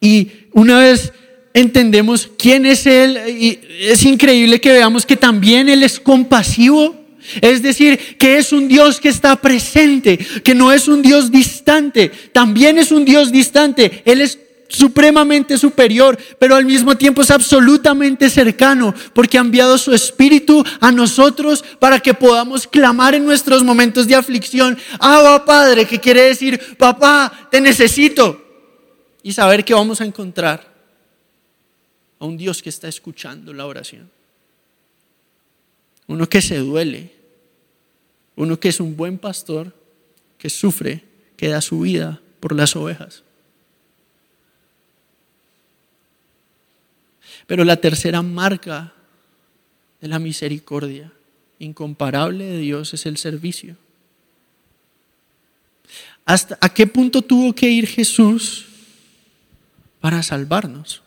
Y una vez entendemos quién es Él, y es increíble que veamos que también Él es compasivo. Es decir, que es un Dios que está presente, que no es un Dios distante, también es un Dios distante. Él es supremamente superior, pero al mismo tiempo es absolutamente cercano, porque ha enviado su Espíritu a nosotros para que podamos clamar en nuestros momentos de aflicción, Abba Padre, que quiere decir, papá, te necesito, y saber que vamos a encontrar a un Dios que está escuchando la oración, uno que se duele, uno que es un buen pastor, que sufre, que da su vida por las ovejas. Pero la tercera marca de la misericordia incomparable de Dios es el servicio. ¿Hasta a qué punto tuvo que ir Jesús para salvarnos?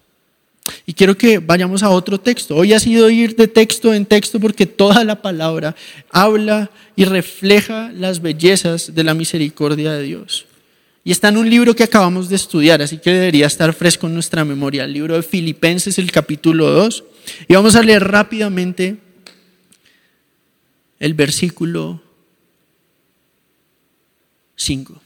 Y quiero que vayamos a otro texto. Hoy ha sido ir de texto en texto porque toda la palabra habla y refleja las bellezas de la misericordia de Dios. Y está en un libro que acabamos de estudiar, así que debería estar fresco en nuestra memoria, el libro de Filipenses, el capítulo 2. Y vamos a leer rápidamente el versículo 5.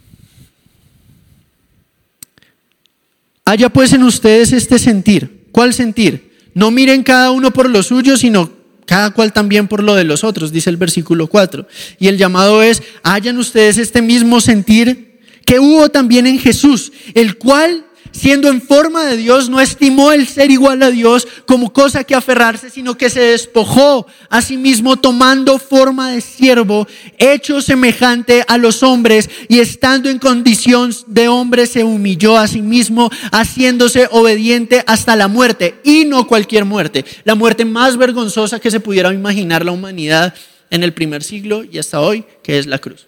Haya pues en ustedes este sentir. ¿Cuál sentir? No miren cada uno por lo suyo, sino cada cual también por lo de los otros, dice el versículo 4. Y el llamado es, hayan ustedes este mismo sentir que hubo también en Jesús, el cual, siendo en forma de Dios, no estimó el ser igual a Dios como cosa que aferrarse, sino que se despojó a sí mismo tomando forma de siervo, hecho semejante a los hombres y estando en condición de hombre se humilló a sí mismo, haciéndose obediente hasta la muerte y no cualquier muerte, la muerte más vergonzosa que se pudiera imaginar la humanidad en el primer siglo y hasta hoy, que es la cruz.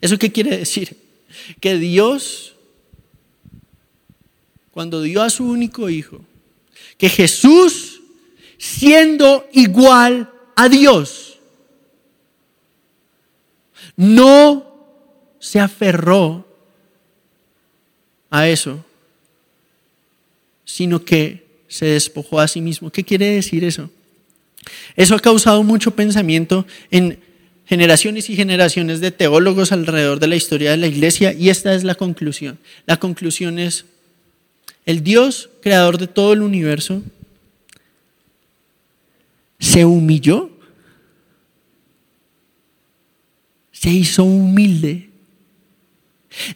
¿Eso qué quiere decir? Que Dios, cuando dio a su único hijo, que Jesús, siendo igual a Dios, no se aferró a eso, sino que se despojó a sí mismo. ¿Qué quiere decir eso? Eso ha causado mucho pensamiento en generaciones y generaciones de teólogos alrededor de la historia de la iglesia y esta es la conclusión. La conclusión es, el Dios, creador de todo el universo, se humilló, se hizo humilde,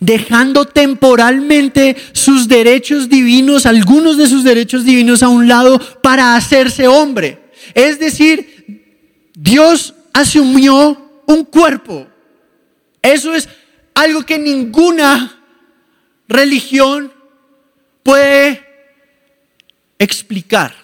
dejando temporalmente sus derechos divinos, algunos de sus derechos divinos a un lado para hacerse hombre. Es decir, Dios asumió un cuerpo. Eso es algo que ninguna religión puede explicar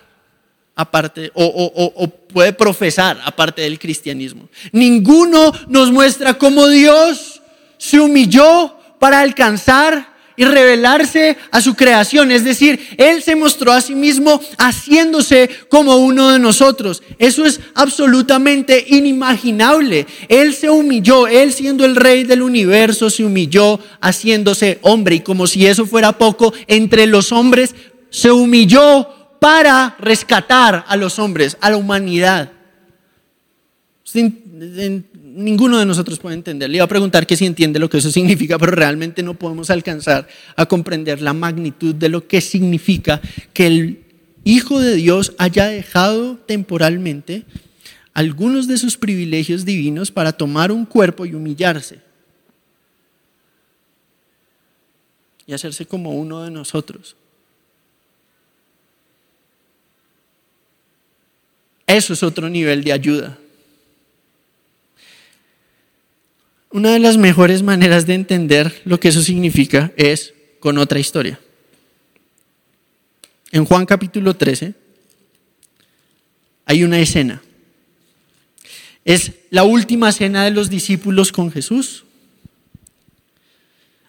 aparte o, puede profesar aparte del cristianismo. Ninguno nos muestra cómo Dios se humilló para alcanzar y revelarse a su creación. Es decir, Él se mostró a sí mismo haciéndose como uno de nosotros. Eso es absolutamente inimaginable. Él se humilló, Él siendo el rey del universo, se humilló haciéndose hombre. Y como si eso fuera poco, entre los hombres se humilló para rescatar a los hombres, a la humanidad ninguno de nosotros puede entender. Le iba a preguntar que si entiende lo que eso significa, pero realmente no podemos alcanzar a comprender la magnitud de lo que significa que el Hijo de Dios haya dejado temporalmente algunos de sus privilegios divinos para tomar un cuerpo y humillarse. y hacerse como uno de nosotros. Eso es otro nivel de ayuda. Una de las mejores maneras de entender lo que eso significa es con otra historia. En Juan capítulo 13 hay una escena. Es la última cena de los discípulos con Jesús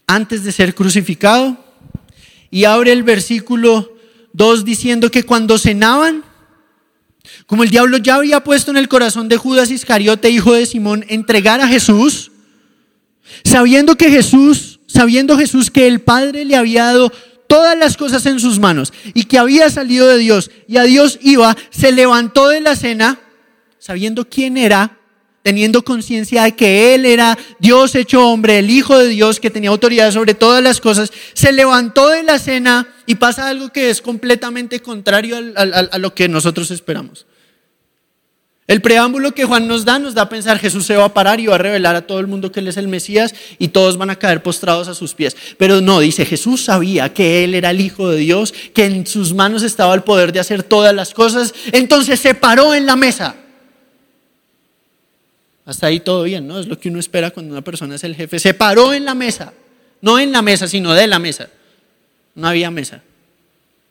antes de ser crucificado. Y abre el versículo 2 diciendo que cuando cenaban, como el diablo ya había puesto en el corazón de Judas Iscariote, hijo de Simón, entregar a Jesús, sabiendo que Jesús, sabiendo Jesús que el Padre le había dado todas las cosas en sus manos y que había salido de Dios y a Dios iba, se levantó de la cena, sabiendo quién era, teniendo conciencia de que Él era Dios hecho hombre, el Hijo de Dios que tenía autoridad sobre todas las cosas, se levantó de la cena y pasa algo que es completamente contrario a lo que nosotros esperamos. El preámbulo que Juan nos da nos da a pensar Jesús se va a parar y va a revelar a todo el mundo que Él es el Mesías y todos van a caer postrados a sus pies. Pero no, dice Jesús sabía que Él era el Hijo de Dios, que en sus manos estaba el poder de hacer todas las cosas. Entonces se paró en la mesa. Hasta ahí todo bien, ¿no? Es lo que uno espera cuando una persona es el jefe. Se paró en la mesa. No en la mesa, sino de la mesa. No había mesa.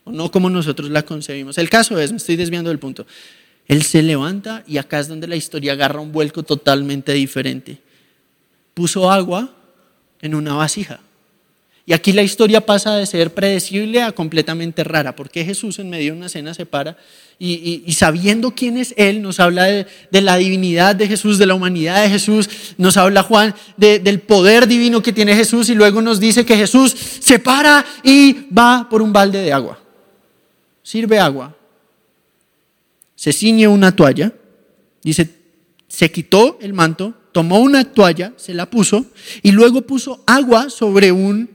O no como nosotros la concebimos. El caso es, me estoy desviando del punto. Él se levanta y acá es donde la historia agarra un vuelco totalmente diferente. Puso agua en una vasija. Y aquí la historia pasa de ser predecible a completamente rara, porque Jesús en medio de una cena se para y, sabiendo quién es Él, nos habla de, la divinidad de Jesús, de la humanidad de Jesús, nos habla Juan del poder divino que tiene Jesús y luego nos dice que Jesús se para y va por un balde de agua. Sirve agua, se ciñe una toalla, dice, se quitó el manto, tomó una toalla, se la puso y luego puso agua sobre un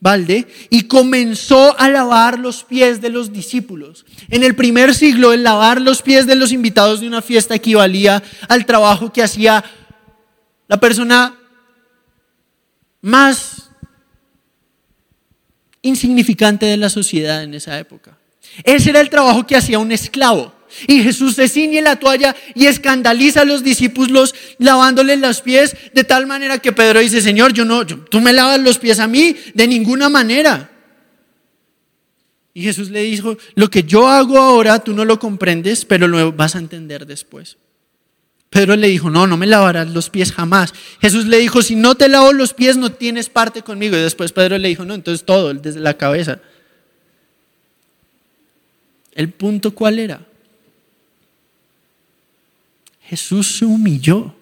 balde y comenzó a lavar los pies de los discípulos. En el primer siglo, el lavar los pies de los invitados de una fiesta equivalía al trabajo que hacía la persona más insignificante de la sociedad en esa época. Ese era el trabajo que hacía un esclavo. Y Jesús se ciñe la toalla y escandaliza a los discípulos lavándoles los pies de tal manera que Pedro dice, Señor, yo no, tú me lavas los pies a mí de ninguna manera. Y Jesús le dijo, lo que yo hago ahora tú no lo comprendes, pero lo vas a entender después. Pedro le dijo, no, no me lavarás los pies jamás. Jesús le dijo, si no te lavo los pies no tienes parte conmigo. Y después Pedro le dijo, no, entonces todo, desde la cabeza. ¿El punto cuál era? Jesús se humilló.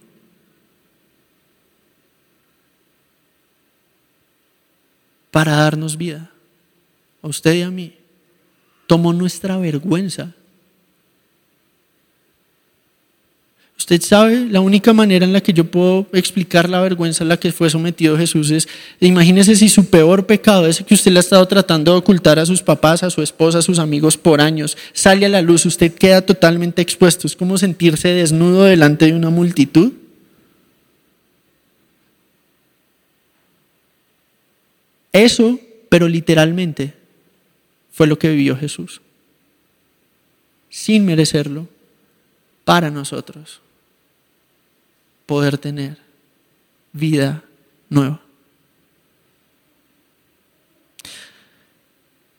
para darnos vida, a usted y a mí. Tomó nuestra vergüenza Usted sabe, la única manera en la que yo puedo explicar la vergüenza a la que fue sometido Jesús es, imagínese si su peor pecado, ese que usted le ha estado tratando de ocultar a sus papás, a su esposa, a sus amigos por años, sale a la luz, usted queda totalmente expuesto. Es como sentirse desnudo delante de una multitud. Eso, pero literalmente, fue lo que vivió Jesús, sin merecerlo, para nosotros poder tener vida nueva.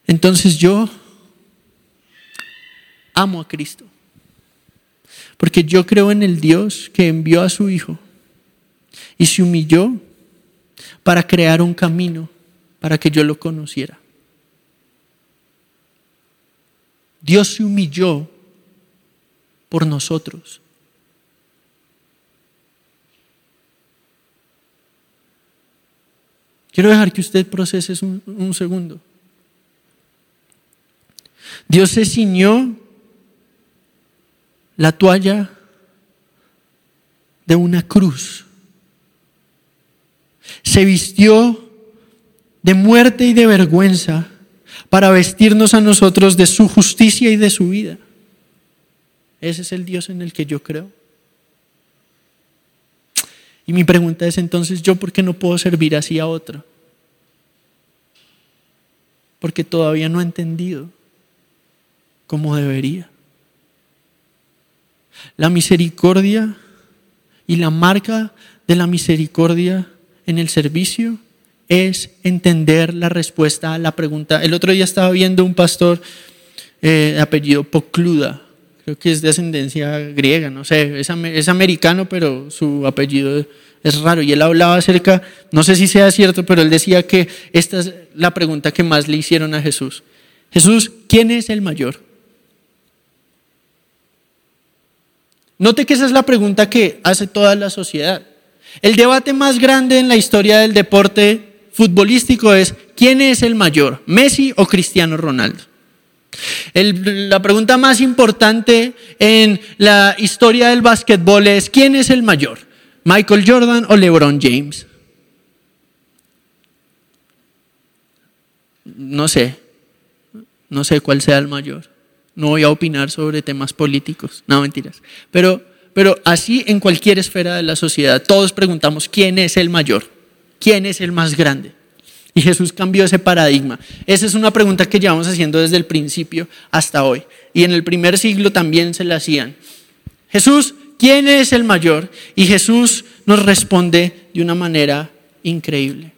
Entonces yo amo a Cristo, porque yo creo en el Dios que envió a su Hijo y se humilló para crear un camino para que yo lo conociera. Dios se humilló por nosotros. Quiero dejar que usted procese un, un segundo. Dios se ciñó la toalla de una cruz. Se vistió de muerte y de vergüenza para vestirnos a nosotros de su justicia y de su vida. Ese es el Dios en el que yo creo. Y mi pregunta es entonces, ¿yo por qué no puedo servir así a otro? porque todavía no ha entendido como debería. La misericordia y la marca de la misericordia en el servicio es entender la respuesta a la pregunta. El otro día estaba viendo un pastor eh, apellido Pocluda, que es de ascendencia griega, no sé, es, es americano, pero su apellido es raro. Y él hablaba acerca, no sé si sea cierto, pero él decía que esta es la pregunta que más le hicieron a Jesús. Jesús, ¿quién es el mayor? Note que esa es la pregunta que hace toda la sociedad. El debate más grande en la historia del deporte futbolístico es ¿quién es el mayor? ¿Messi o Cristiano Ronaldo? La pregunta más importante en la historia del básquetbol es ¿quién es el mayor? ¿Michael Jordan o LeBron James? No sé, no sé cuál sea el mayor. No voy a opinar sobre temas políticos, no mentiras. Pero, pero así en cualquier esfera de la sociedad, todos preguntamos quién es el mayor, quién es el más grande. Y Jesús cambió ese paradigma. Esa es una pregunta que llevamos haciendo desde el principio hasta hoy. Y en el primer siglo también se la hacían. Jesús, ¿quién es el mayor? Y Jesús nos responde de una manera increíble.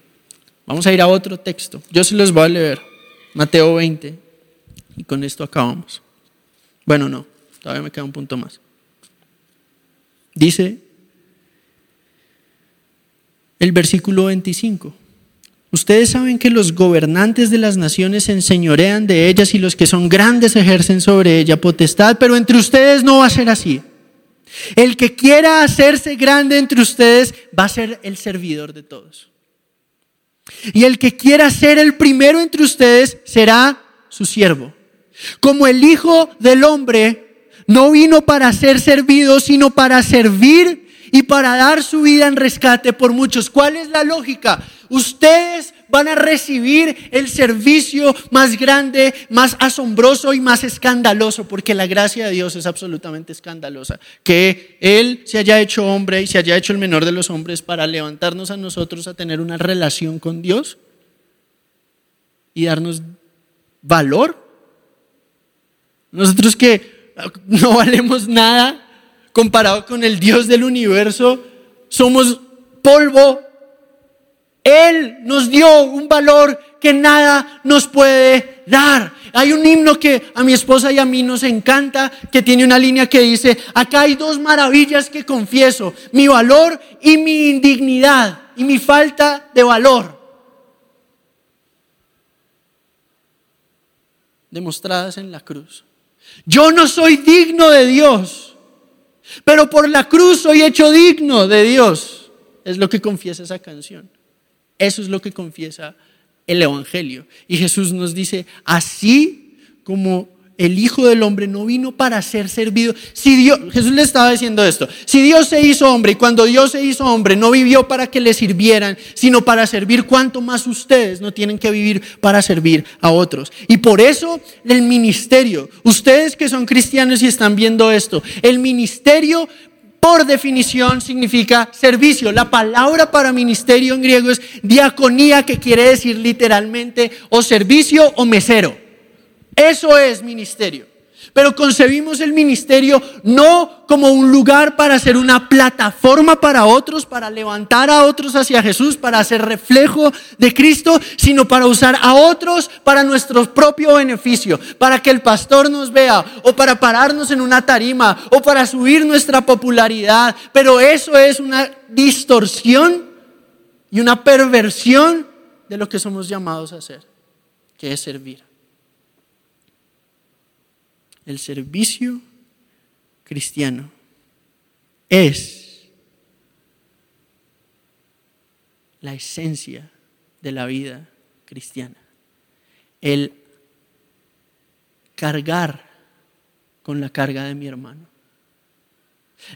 Vamos a ir a otro texto. Yo se los voy a leer. Mateo 20. Y con esto acabamos. Bueno, no, todavía me queda un punto más. Dice el versículo 25. Ustedes saben que los gobernantes de las naciones se enseñorean de ellas y los que son grandes ejercen sobre ella potestad, pero entre ustedes no va a ser así. El que quiera hacerse grande entre ustedes va a ser el servidor de todos. Y el que quiera ser el primero entre ustedes será su siervo. Como el Hijo del Hombre no vino para ser servido, sino para servir y para dar su vida en rescate por muchos. ¿Cuál es la lógica? Ustedes van a recibir el servicio más grande, más asombroso y más escandaloso, porque la gracia de Dios es absolutamente escandalosa. Que Él se haya hecho hombre y se haya hecho el menor de los hombres para levantarnos a nosotros a tener una relación con Dios y darnos valor. Nosotros que no valemos nada comparado con el Dios del universo, somos polvo él nos dio un valor que nada nos puede dar. Hay un himno que a mi esposa y a mí nos encanta, que tiene una línea que dice, acá hay dos maravillas que confieso, mi valor y mi indignidad y mi falta de valor. Demostradas en la cruz. Yo no soy digno de Dios, pero por la cruz soy hecho digno de Dios. Es lo que confiesa esa canción. Eso es lo que confiesa el Evangelio. Y Jesús nos dice, así como el Hijo del Hombre no vino para ser servido. Si Dios, Jesús le estaba diciendo esto, si Dios se hizo hombre y cuando Dios se hizo hombre no vivió para que le sirvieran, sino para servir, ¿cuánto más ustedes no tienen que vivir para servir a otros? Y por eso el ministerio, ustedes que son cristianos y están viendo esto, el ministerio por definición significa servicio. La palabra para ministerio en griego es diaconía, que quiere decir literalmente o servicio o mesero. Eso es ministerio. Pero concebimos el ministerio no como un lugar para ser una plataforma para otros, para levantar a otros hacia Jesús, para hacer reflejo de Cristo, sino para usar a otros para nuestro propio beneficio, para que el pastor nos vea o para pararnos en una tarima o para subir nuestra popularidad. Pero eso es una distorsión y una perversión de lo que somos llamados a hacer, que es servir el servicio cristiano es la esencia de la vida cristiana. El cargar con la carga de mi hermano.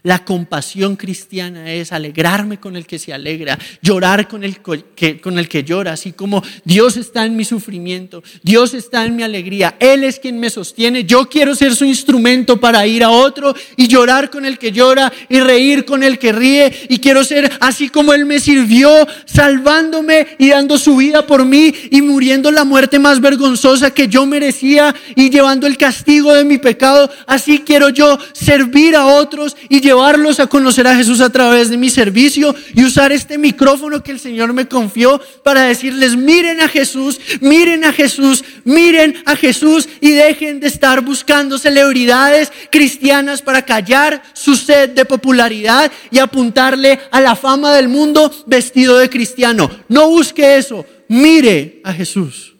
La compasión cristiana es alegrarme con el que se alegra, llorar con el que, con el que llora, así como Dios está en mi sufrimiento, Dios está en mi alegría, Él es quien me sostiene, yo quiero ser su instrumento para ir a otro y llorar con el que llora y reír con el que ríe y quiero ser así como Él me sirvió, salvándome y dando su vida por mí y muriendo la muerte más vergonzosa que yo merecía y llevando el castigo de mi pecado, así quiero yo servir a otros y llevarlos a conocer a Jesús a través de mi servicio y usar este micrófono que el Señor me confió para decirles, miren a Jesús, miren a Jesús, miren a Jesús y dejen de estar buscando celebridades cristianas para callar su sed de popularidad y apuntarle a la fama del mundo vestido de cristiano. No busque eso, mire a Jesús.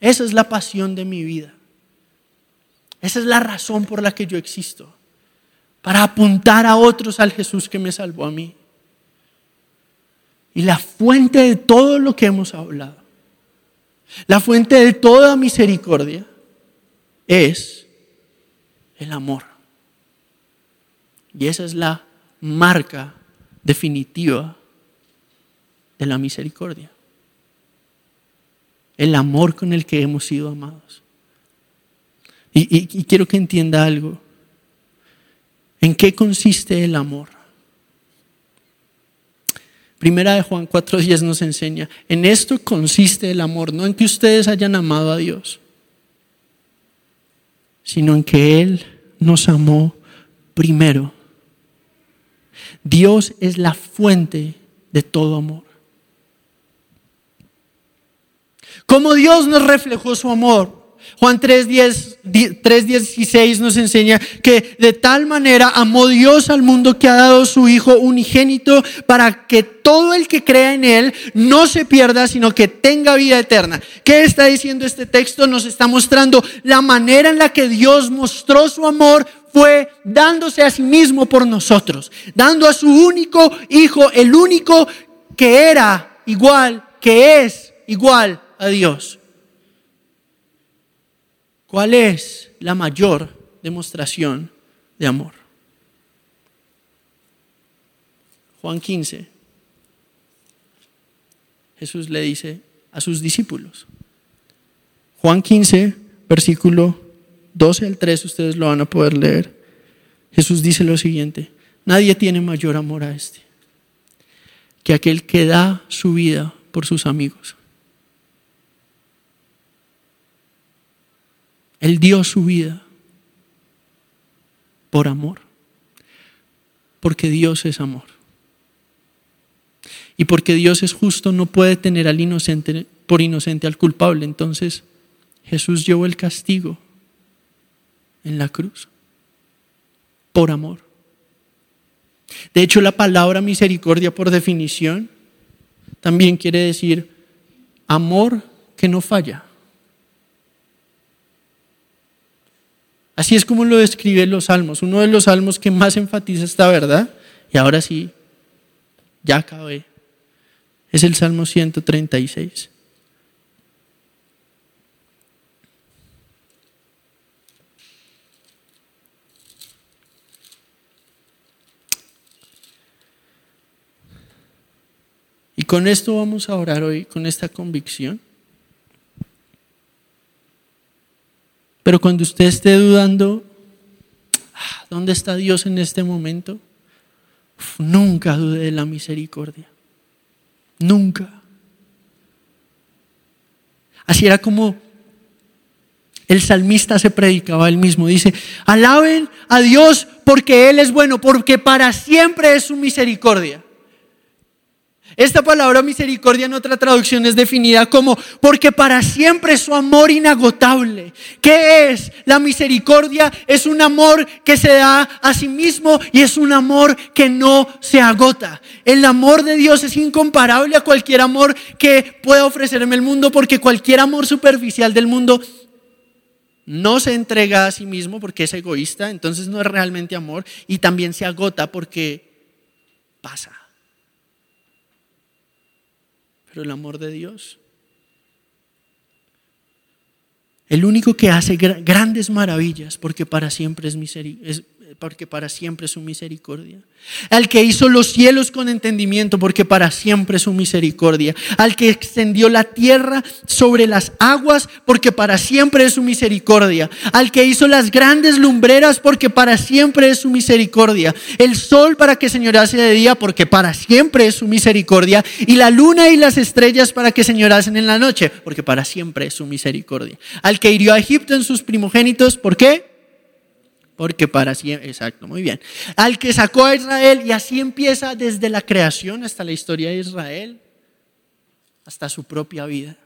Esa es la pasión de mi vida. Esa es la razón por la que yo existo para apuntar a otros al Jesús que me salvó a mí. Y la fuente de todo lo que hemos hablado, la fuente de toda misericordia es el amor. Y esa es la marca definitiva de la misericordia. El amor con el que hemos sido amados. Y, quiero que entienda algo. ¿En qué consiste el amor? Primera de Juan 4:10 nos enseña, en esto consiste el amor, no en que ustedes hayan amado a Dios, sino en que Él nos amó primero. Dios es la fuente de todo amor. Como Dios nos reflejó su amor, Juan 3.16 nos enseña que de tal manera amó Dios al mundo que ha dado su Hijo unigénito para que todo el que crea en Él no se pierda, sino que tenga vida eterna. ¿Qué está diciendo este texto? Nos está mostrando la manera en la que Dios mostró su amor fue dándose a sí mismo por nosotros, dando a su único Hijo, el único que era igual, que es igual a Dios. ¿Cuál es la mayor demostración de amor? Juan 15. Jesús le dice a sus discípulos. Juan 15, versículo 12 al 3, ustedes lo van a poder leer. Jesús dice lo siguiente, nadie tiene mayor amor a este que aquel que da su vida por sus amigos. Él dio su vida por amor, porque Dios es amor. Y porque Dios es justo, no puede tener al inocente por inocente al culpable. Entonces Jesús llevó el castigo en la cruz por amor. De hecho, la palabra misericordia por definición también quiere decir amor que no falla. Así es como lo describen los salmos. Uno de los salmos que más enfatiza esta verdad, y ahora sí, ya acabé, es el Salmo 136. Y con esto vamos a orar hoy, con esta convicción. Pero cuando usted esté dudando, ah, ¿dónde está Dios en este momento? nunca dude de la misericordia. Nunca. Así era como el salmista se predicaba él mismo. Dice, alaben a Dios porque Él es bueno, porque para siempre es su misericordia. Esta palabra misericordia en otra traducción es definida como porque para siempre su amor inagotable. ¿Qué es? La misericordia es un amor que se da a sí mismo y es un amor que no se agota. El amor de Dios es incomparable a cualquier amor que pueda ofrecerme el mundo porque cualquier amor superficial del mundo no se entrega a sí mismo porque es egoísta, entonces no es realmente amor y también se agota porque pasa el amor de Dios. El único que hace grandes maravillas, porque para siempre es, porque para siempre es su misericordia. Al que hizo los cielos con entendimiento, porque para siempre es su misericordia. Al que extendió la tierra sobre las aguas, porque para siempre es su misericordia. Al que hizo las grandes lumbreras, porque para siempre es su misericordia. El sol para que señorase de día, porque para siempre es su misericordia. Y la luna y las estrellas para que señorasen en la noche, porque para siempre es su misericordia. Al que hirió a Egipto en sus primogénitos, ¿por qué? Porque para siempre, exacto, muy bien. Al que sacó a Israel y así empieza desde la creación hasta la historia de Israel, hasta su propia vida.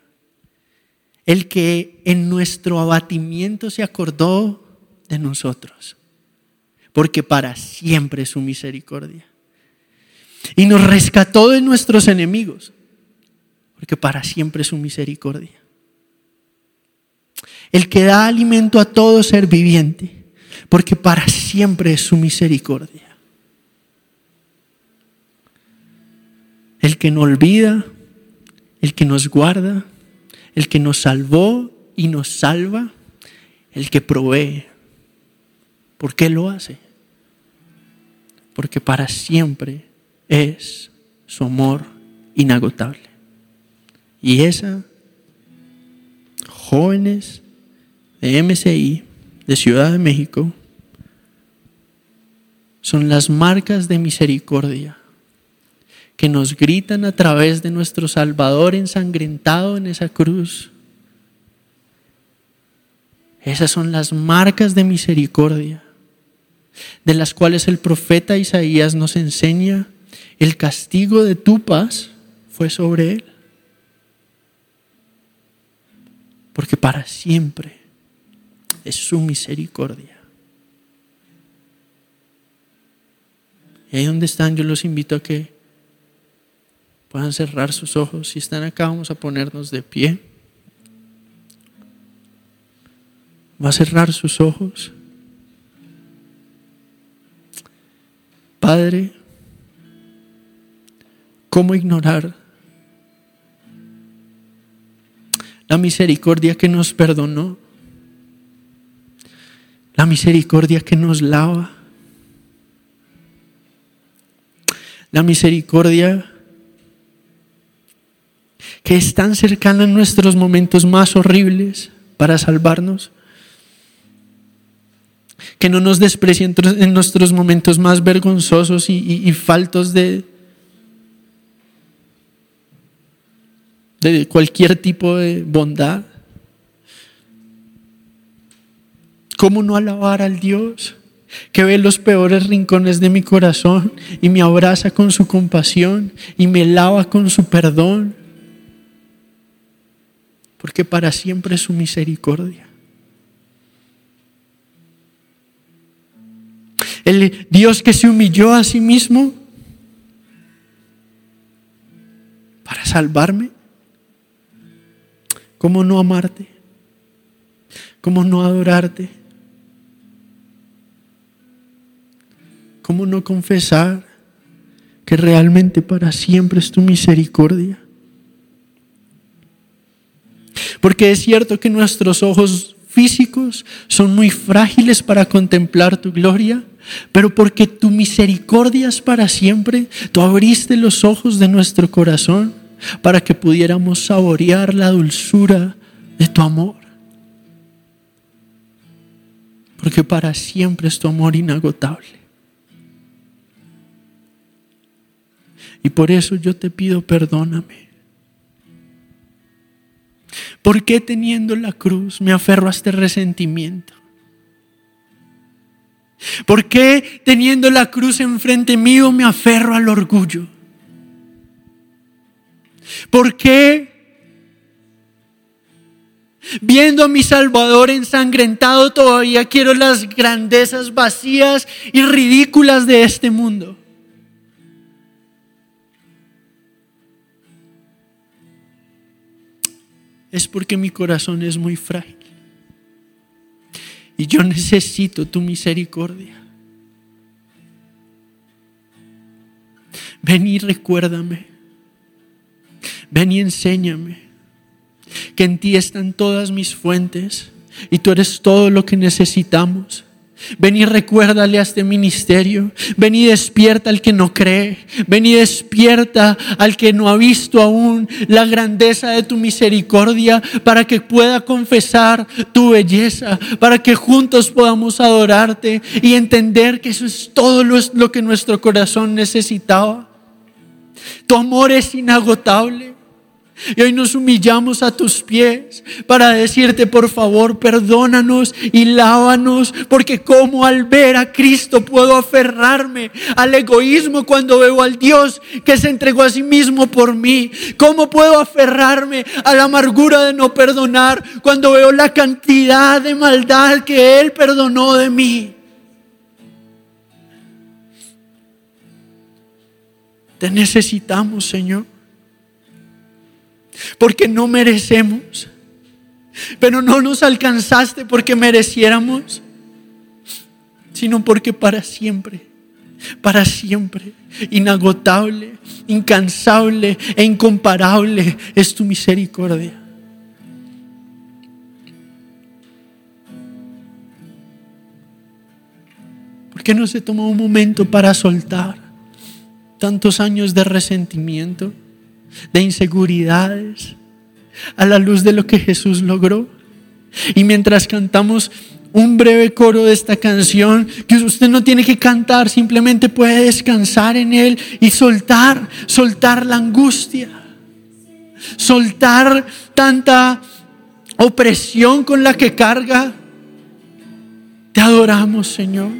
El que en nuestro abatimiento se acordó de nosotros, porque para siempre es su misericordia. Y nos rescató de nuestros enemigos, porque para siempre es su misericordia. El que da alimento a todo ser viviente porque para siempre es su misericordia. El que no olvida, el que nos guarda, el que nos salvó y nos salva, el que provee. ¿Por qué lo hace? Porque para siempre es su amor inagotable. Y esa, jóvenes de MCI, de Ciudad de México, son las marcas de misericordia que nos gritan a través de nuestro Salvador ensangrentado en esa cruz. Esas son las marcas de misericordia de las cuales el profeta Isaías nos enseña el castigo de tu paz fue sobre él. Porque para siempre es su misericordia. Y ahí donde están, yo los invito a que puedan cerrar sus ojos. Si están acá, vamos a ponernos de pie. Va a cerrar sus ojos. Padre, ¿cómo ignorar la misericordia que nos perdonó? La misericordia que nos lava la misericordia que es tan cercana en nuestros momentos más horribles para salvarnos, que no nos desprecia en nuestros momentos más vergonzosos y, faltos de, de cualquier tipo de bondad. ¿Cómo no alabar al Dios? que ve los peores rincones de mi corazón y me abraza con su compasión y me lava con su perdón, porque para siempre es su misericordia. El Dios que se humilló a sí mismo para salvarme. ¿Cómo no amarte? ¿Cómo no adorarte? ¿Cómo no confesar que realmente para siempre es tu misericordia? Porque es cierto que nuestros ojos físicos son muy frágiles para contemplar tu gloria, pero porque tu misericordia es para siempre, tú abriste los ojos de nuestro corazón para que pudiéramos saborear la dulzura de tu amor. Porque para siempre es tu amor inagotable. Y por eso yo te pido perdóname. ¿Por qué teniendo la cruz me aferro a este resentimiento? ¿Por qué teniendo la cruz enfrente mío me aferro al orgullo? ¿Por qué viendo a mi Salvador ensangrentado todavía quiero las grandezas vacías y ridículas de este mundo? Es porque mi corazón es muy frágil. Y yo necesito tu misericordia. Ven y recuérdame. Ven y enséñame que en ti están todas mis fuentes y tú eres todo lo que necesitamos. Ven y recuérdale a este ministerio. Ven y despierta al que no cree. Ven y despierta al que no ha visto aún la grandeza de tu misericordia para que pueda confesar tu belleza, para que juntos podamos adorarte y entender que eso es todo lo, que nuestro corazón necesitaba. Tu amor es inagotable. Y hoy nos humillamos a tus pies para decirte, por favor, perdónanos y lávanos, porque como al ver a Cristo puedo aferrarme al egoísmo cuando veo al Dios que se entregó a sí mismo por mí. ¿Cómo puedo aferrarme a la amargura de no perdonar cuando veo la cantidad de maldad que Él perdonó de mí? Te necesitamos, Señor porque no merecemos. Pero no nos alcanzaste porque mereciéramos, sino porque para siempre, para siempre, inagotable, incansable e incomparable es tu misericordia. ¿Por qué no se tomó un momento para soltar tantos años de resentimiento? De inseguridades, a la luz de lo que Jesús logró. Y mientras cantamos un breve coro de esta canción, que usted no tiene que cantar, simplemente puede descansar en Él y soltar, soltar la angustia, soltar tanta opresión con la que carga. Te adoramos, Señor.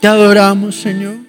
Te adoramos, Señor.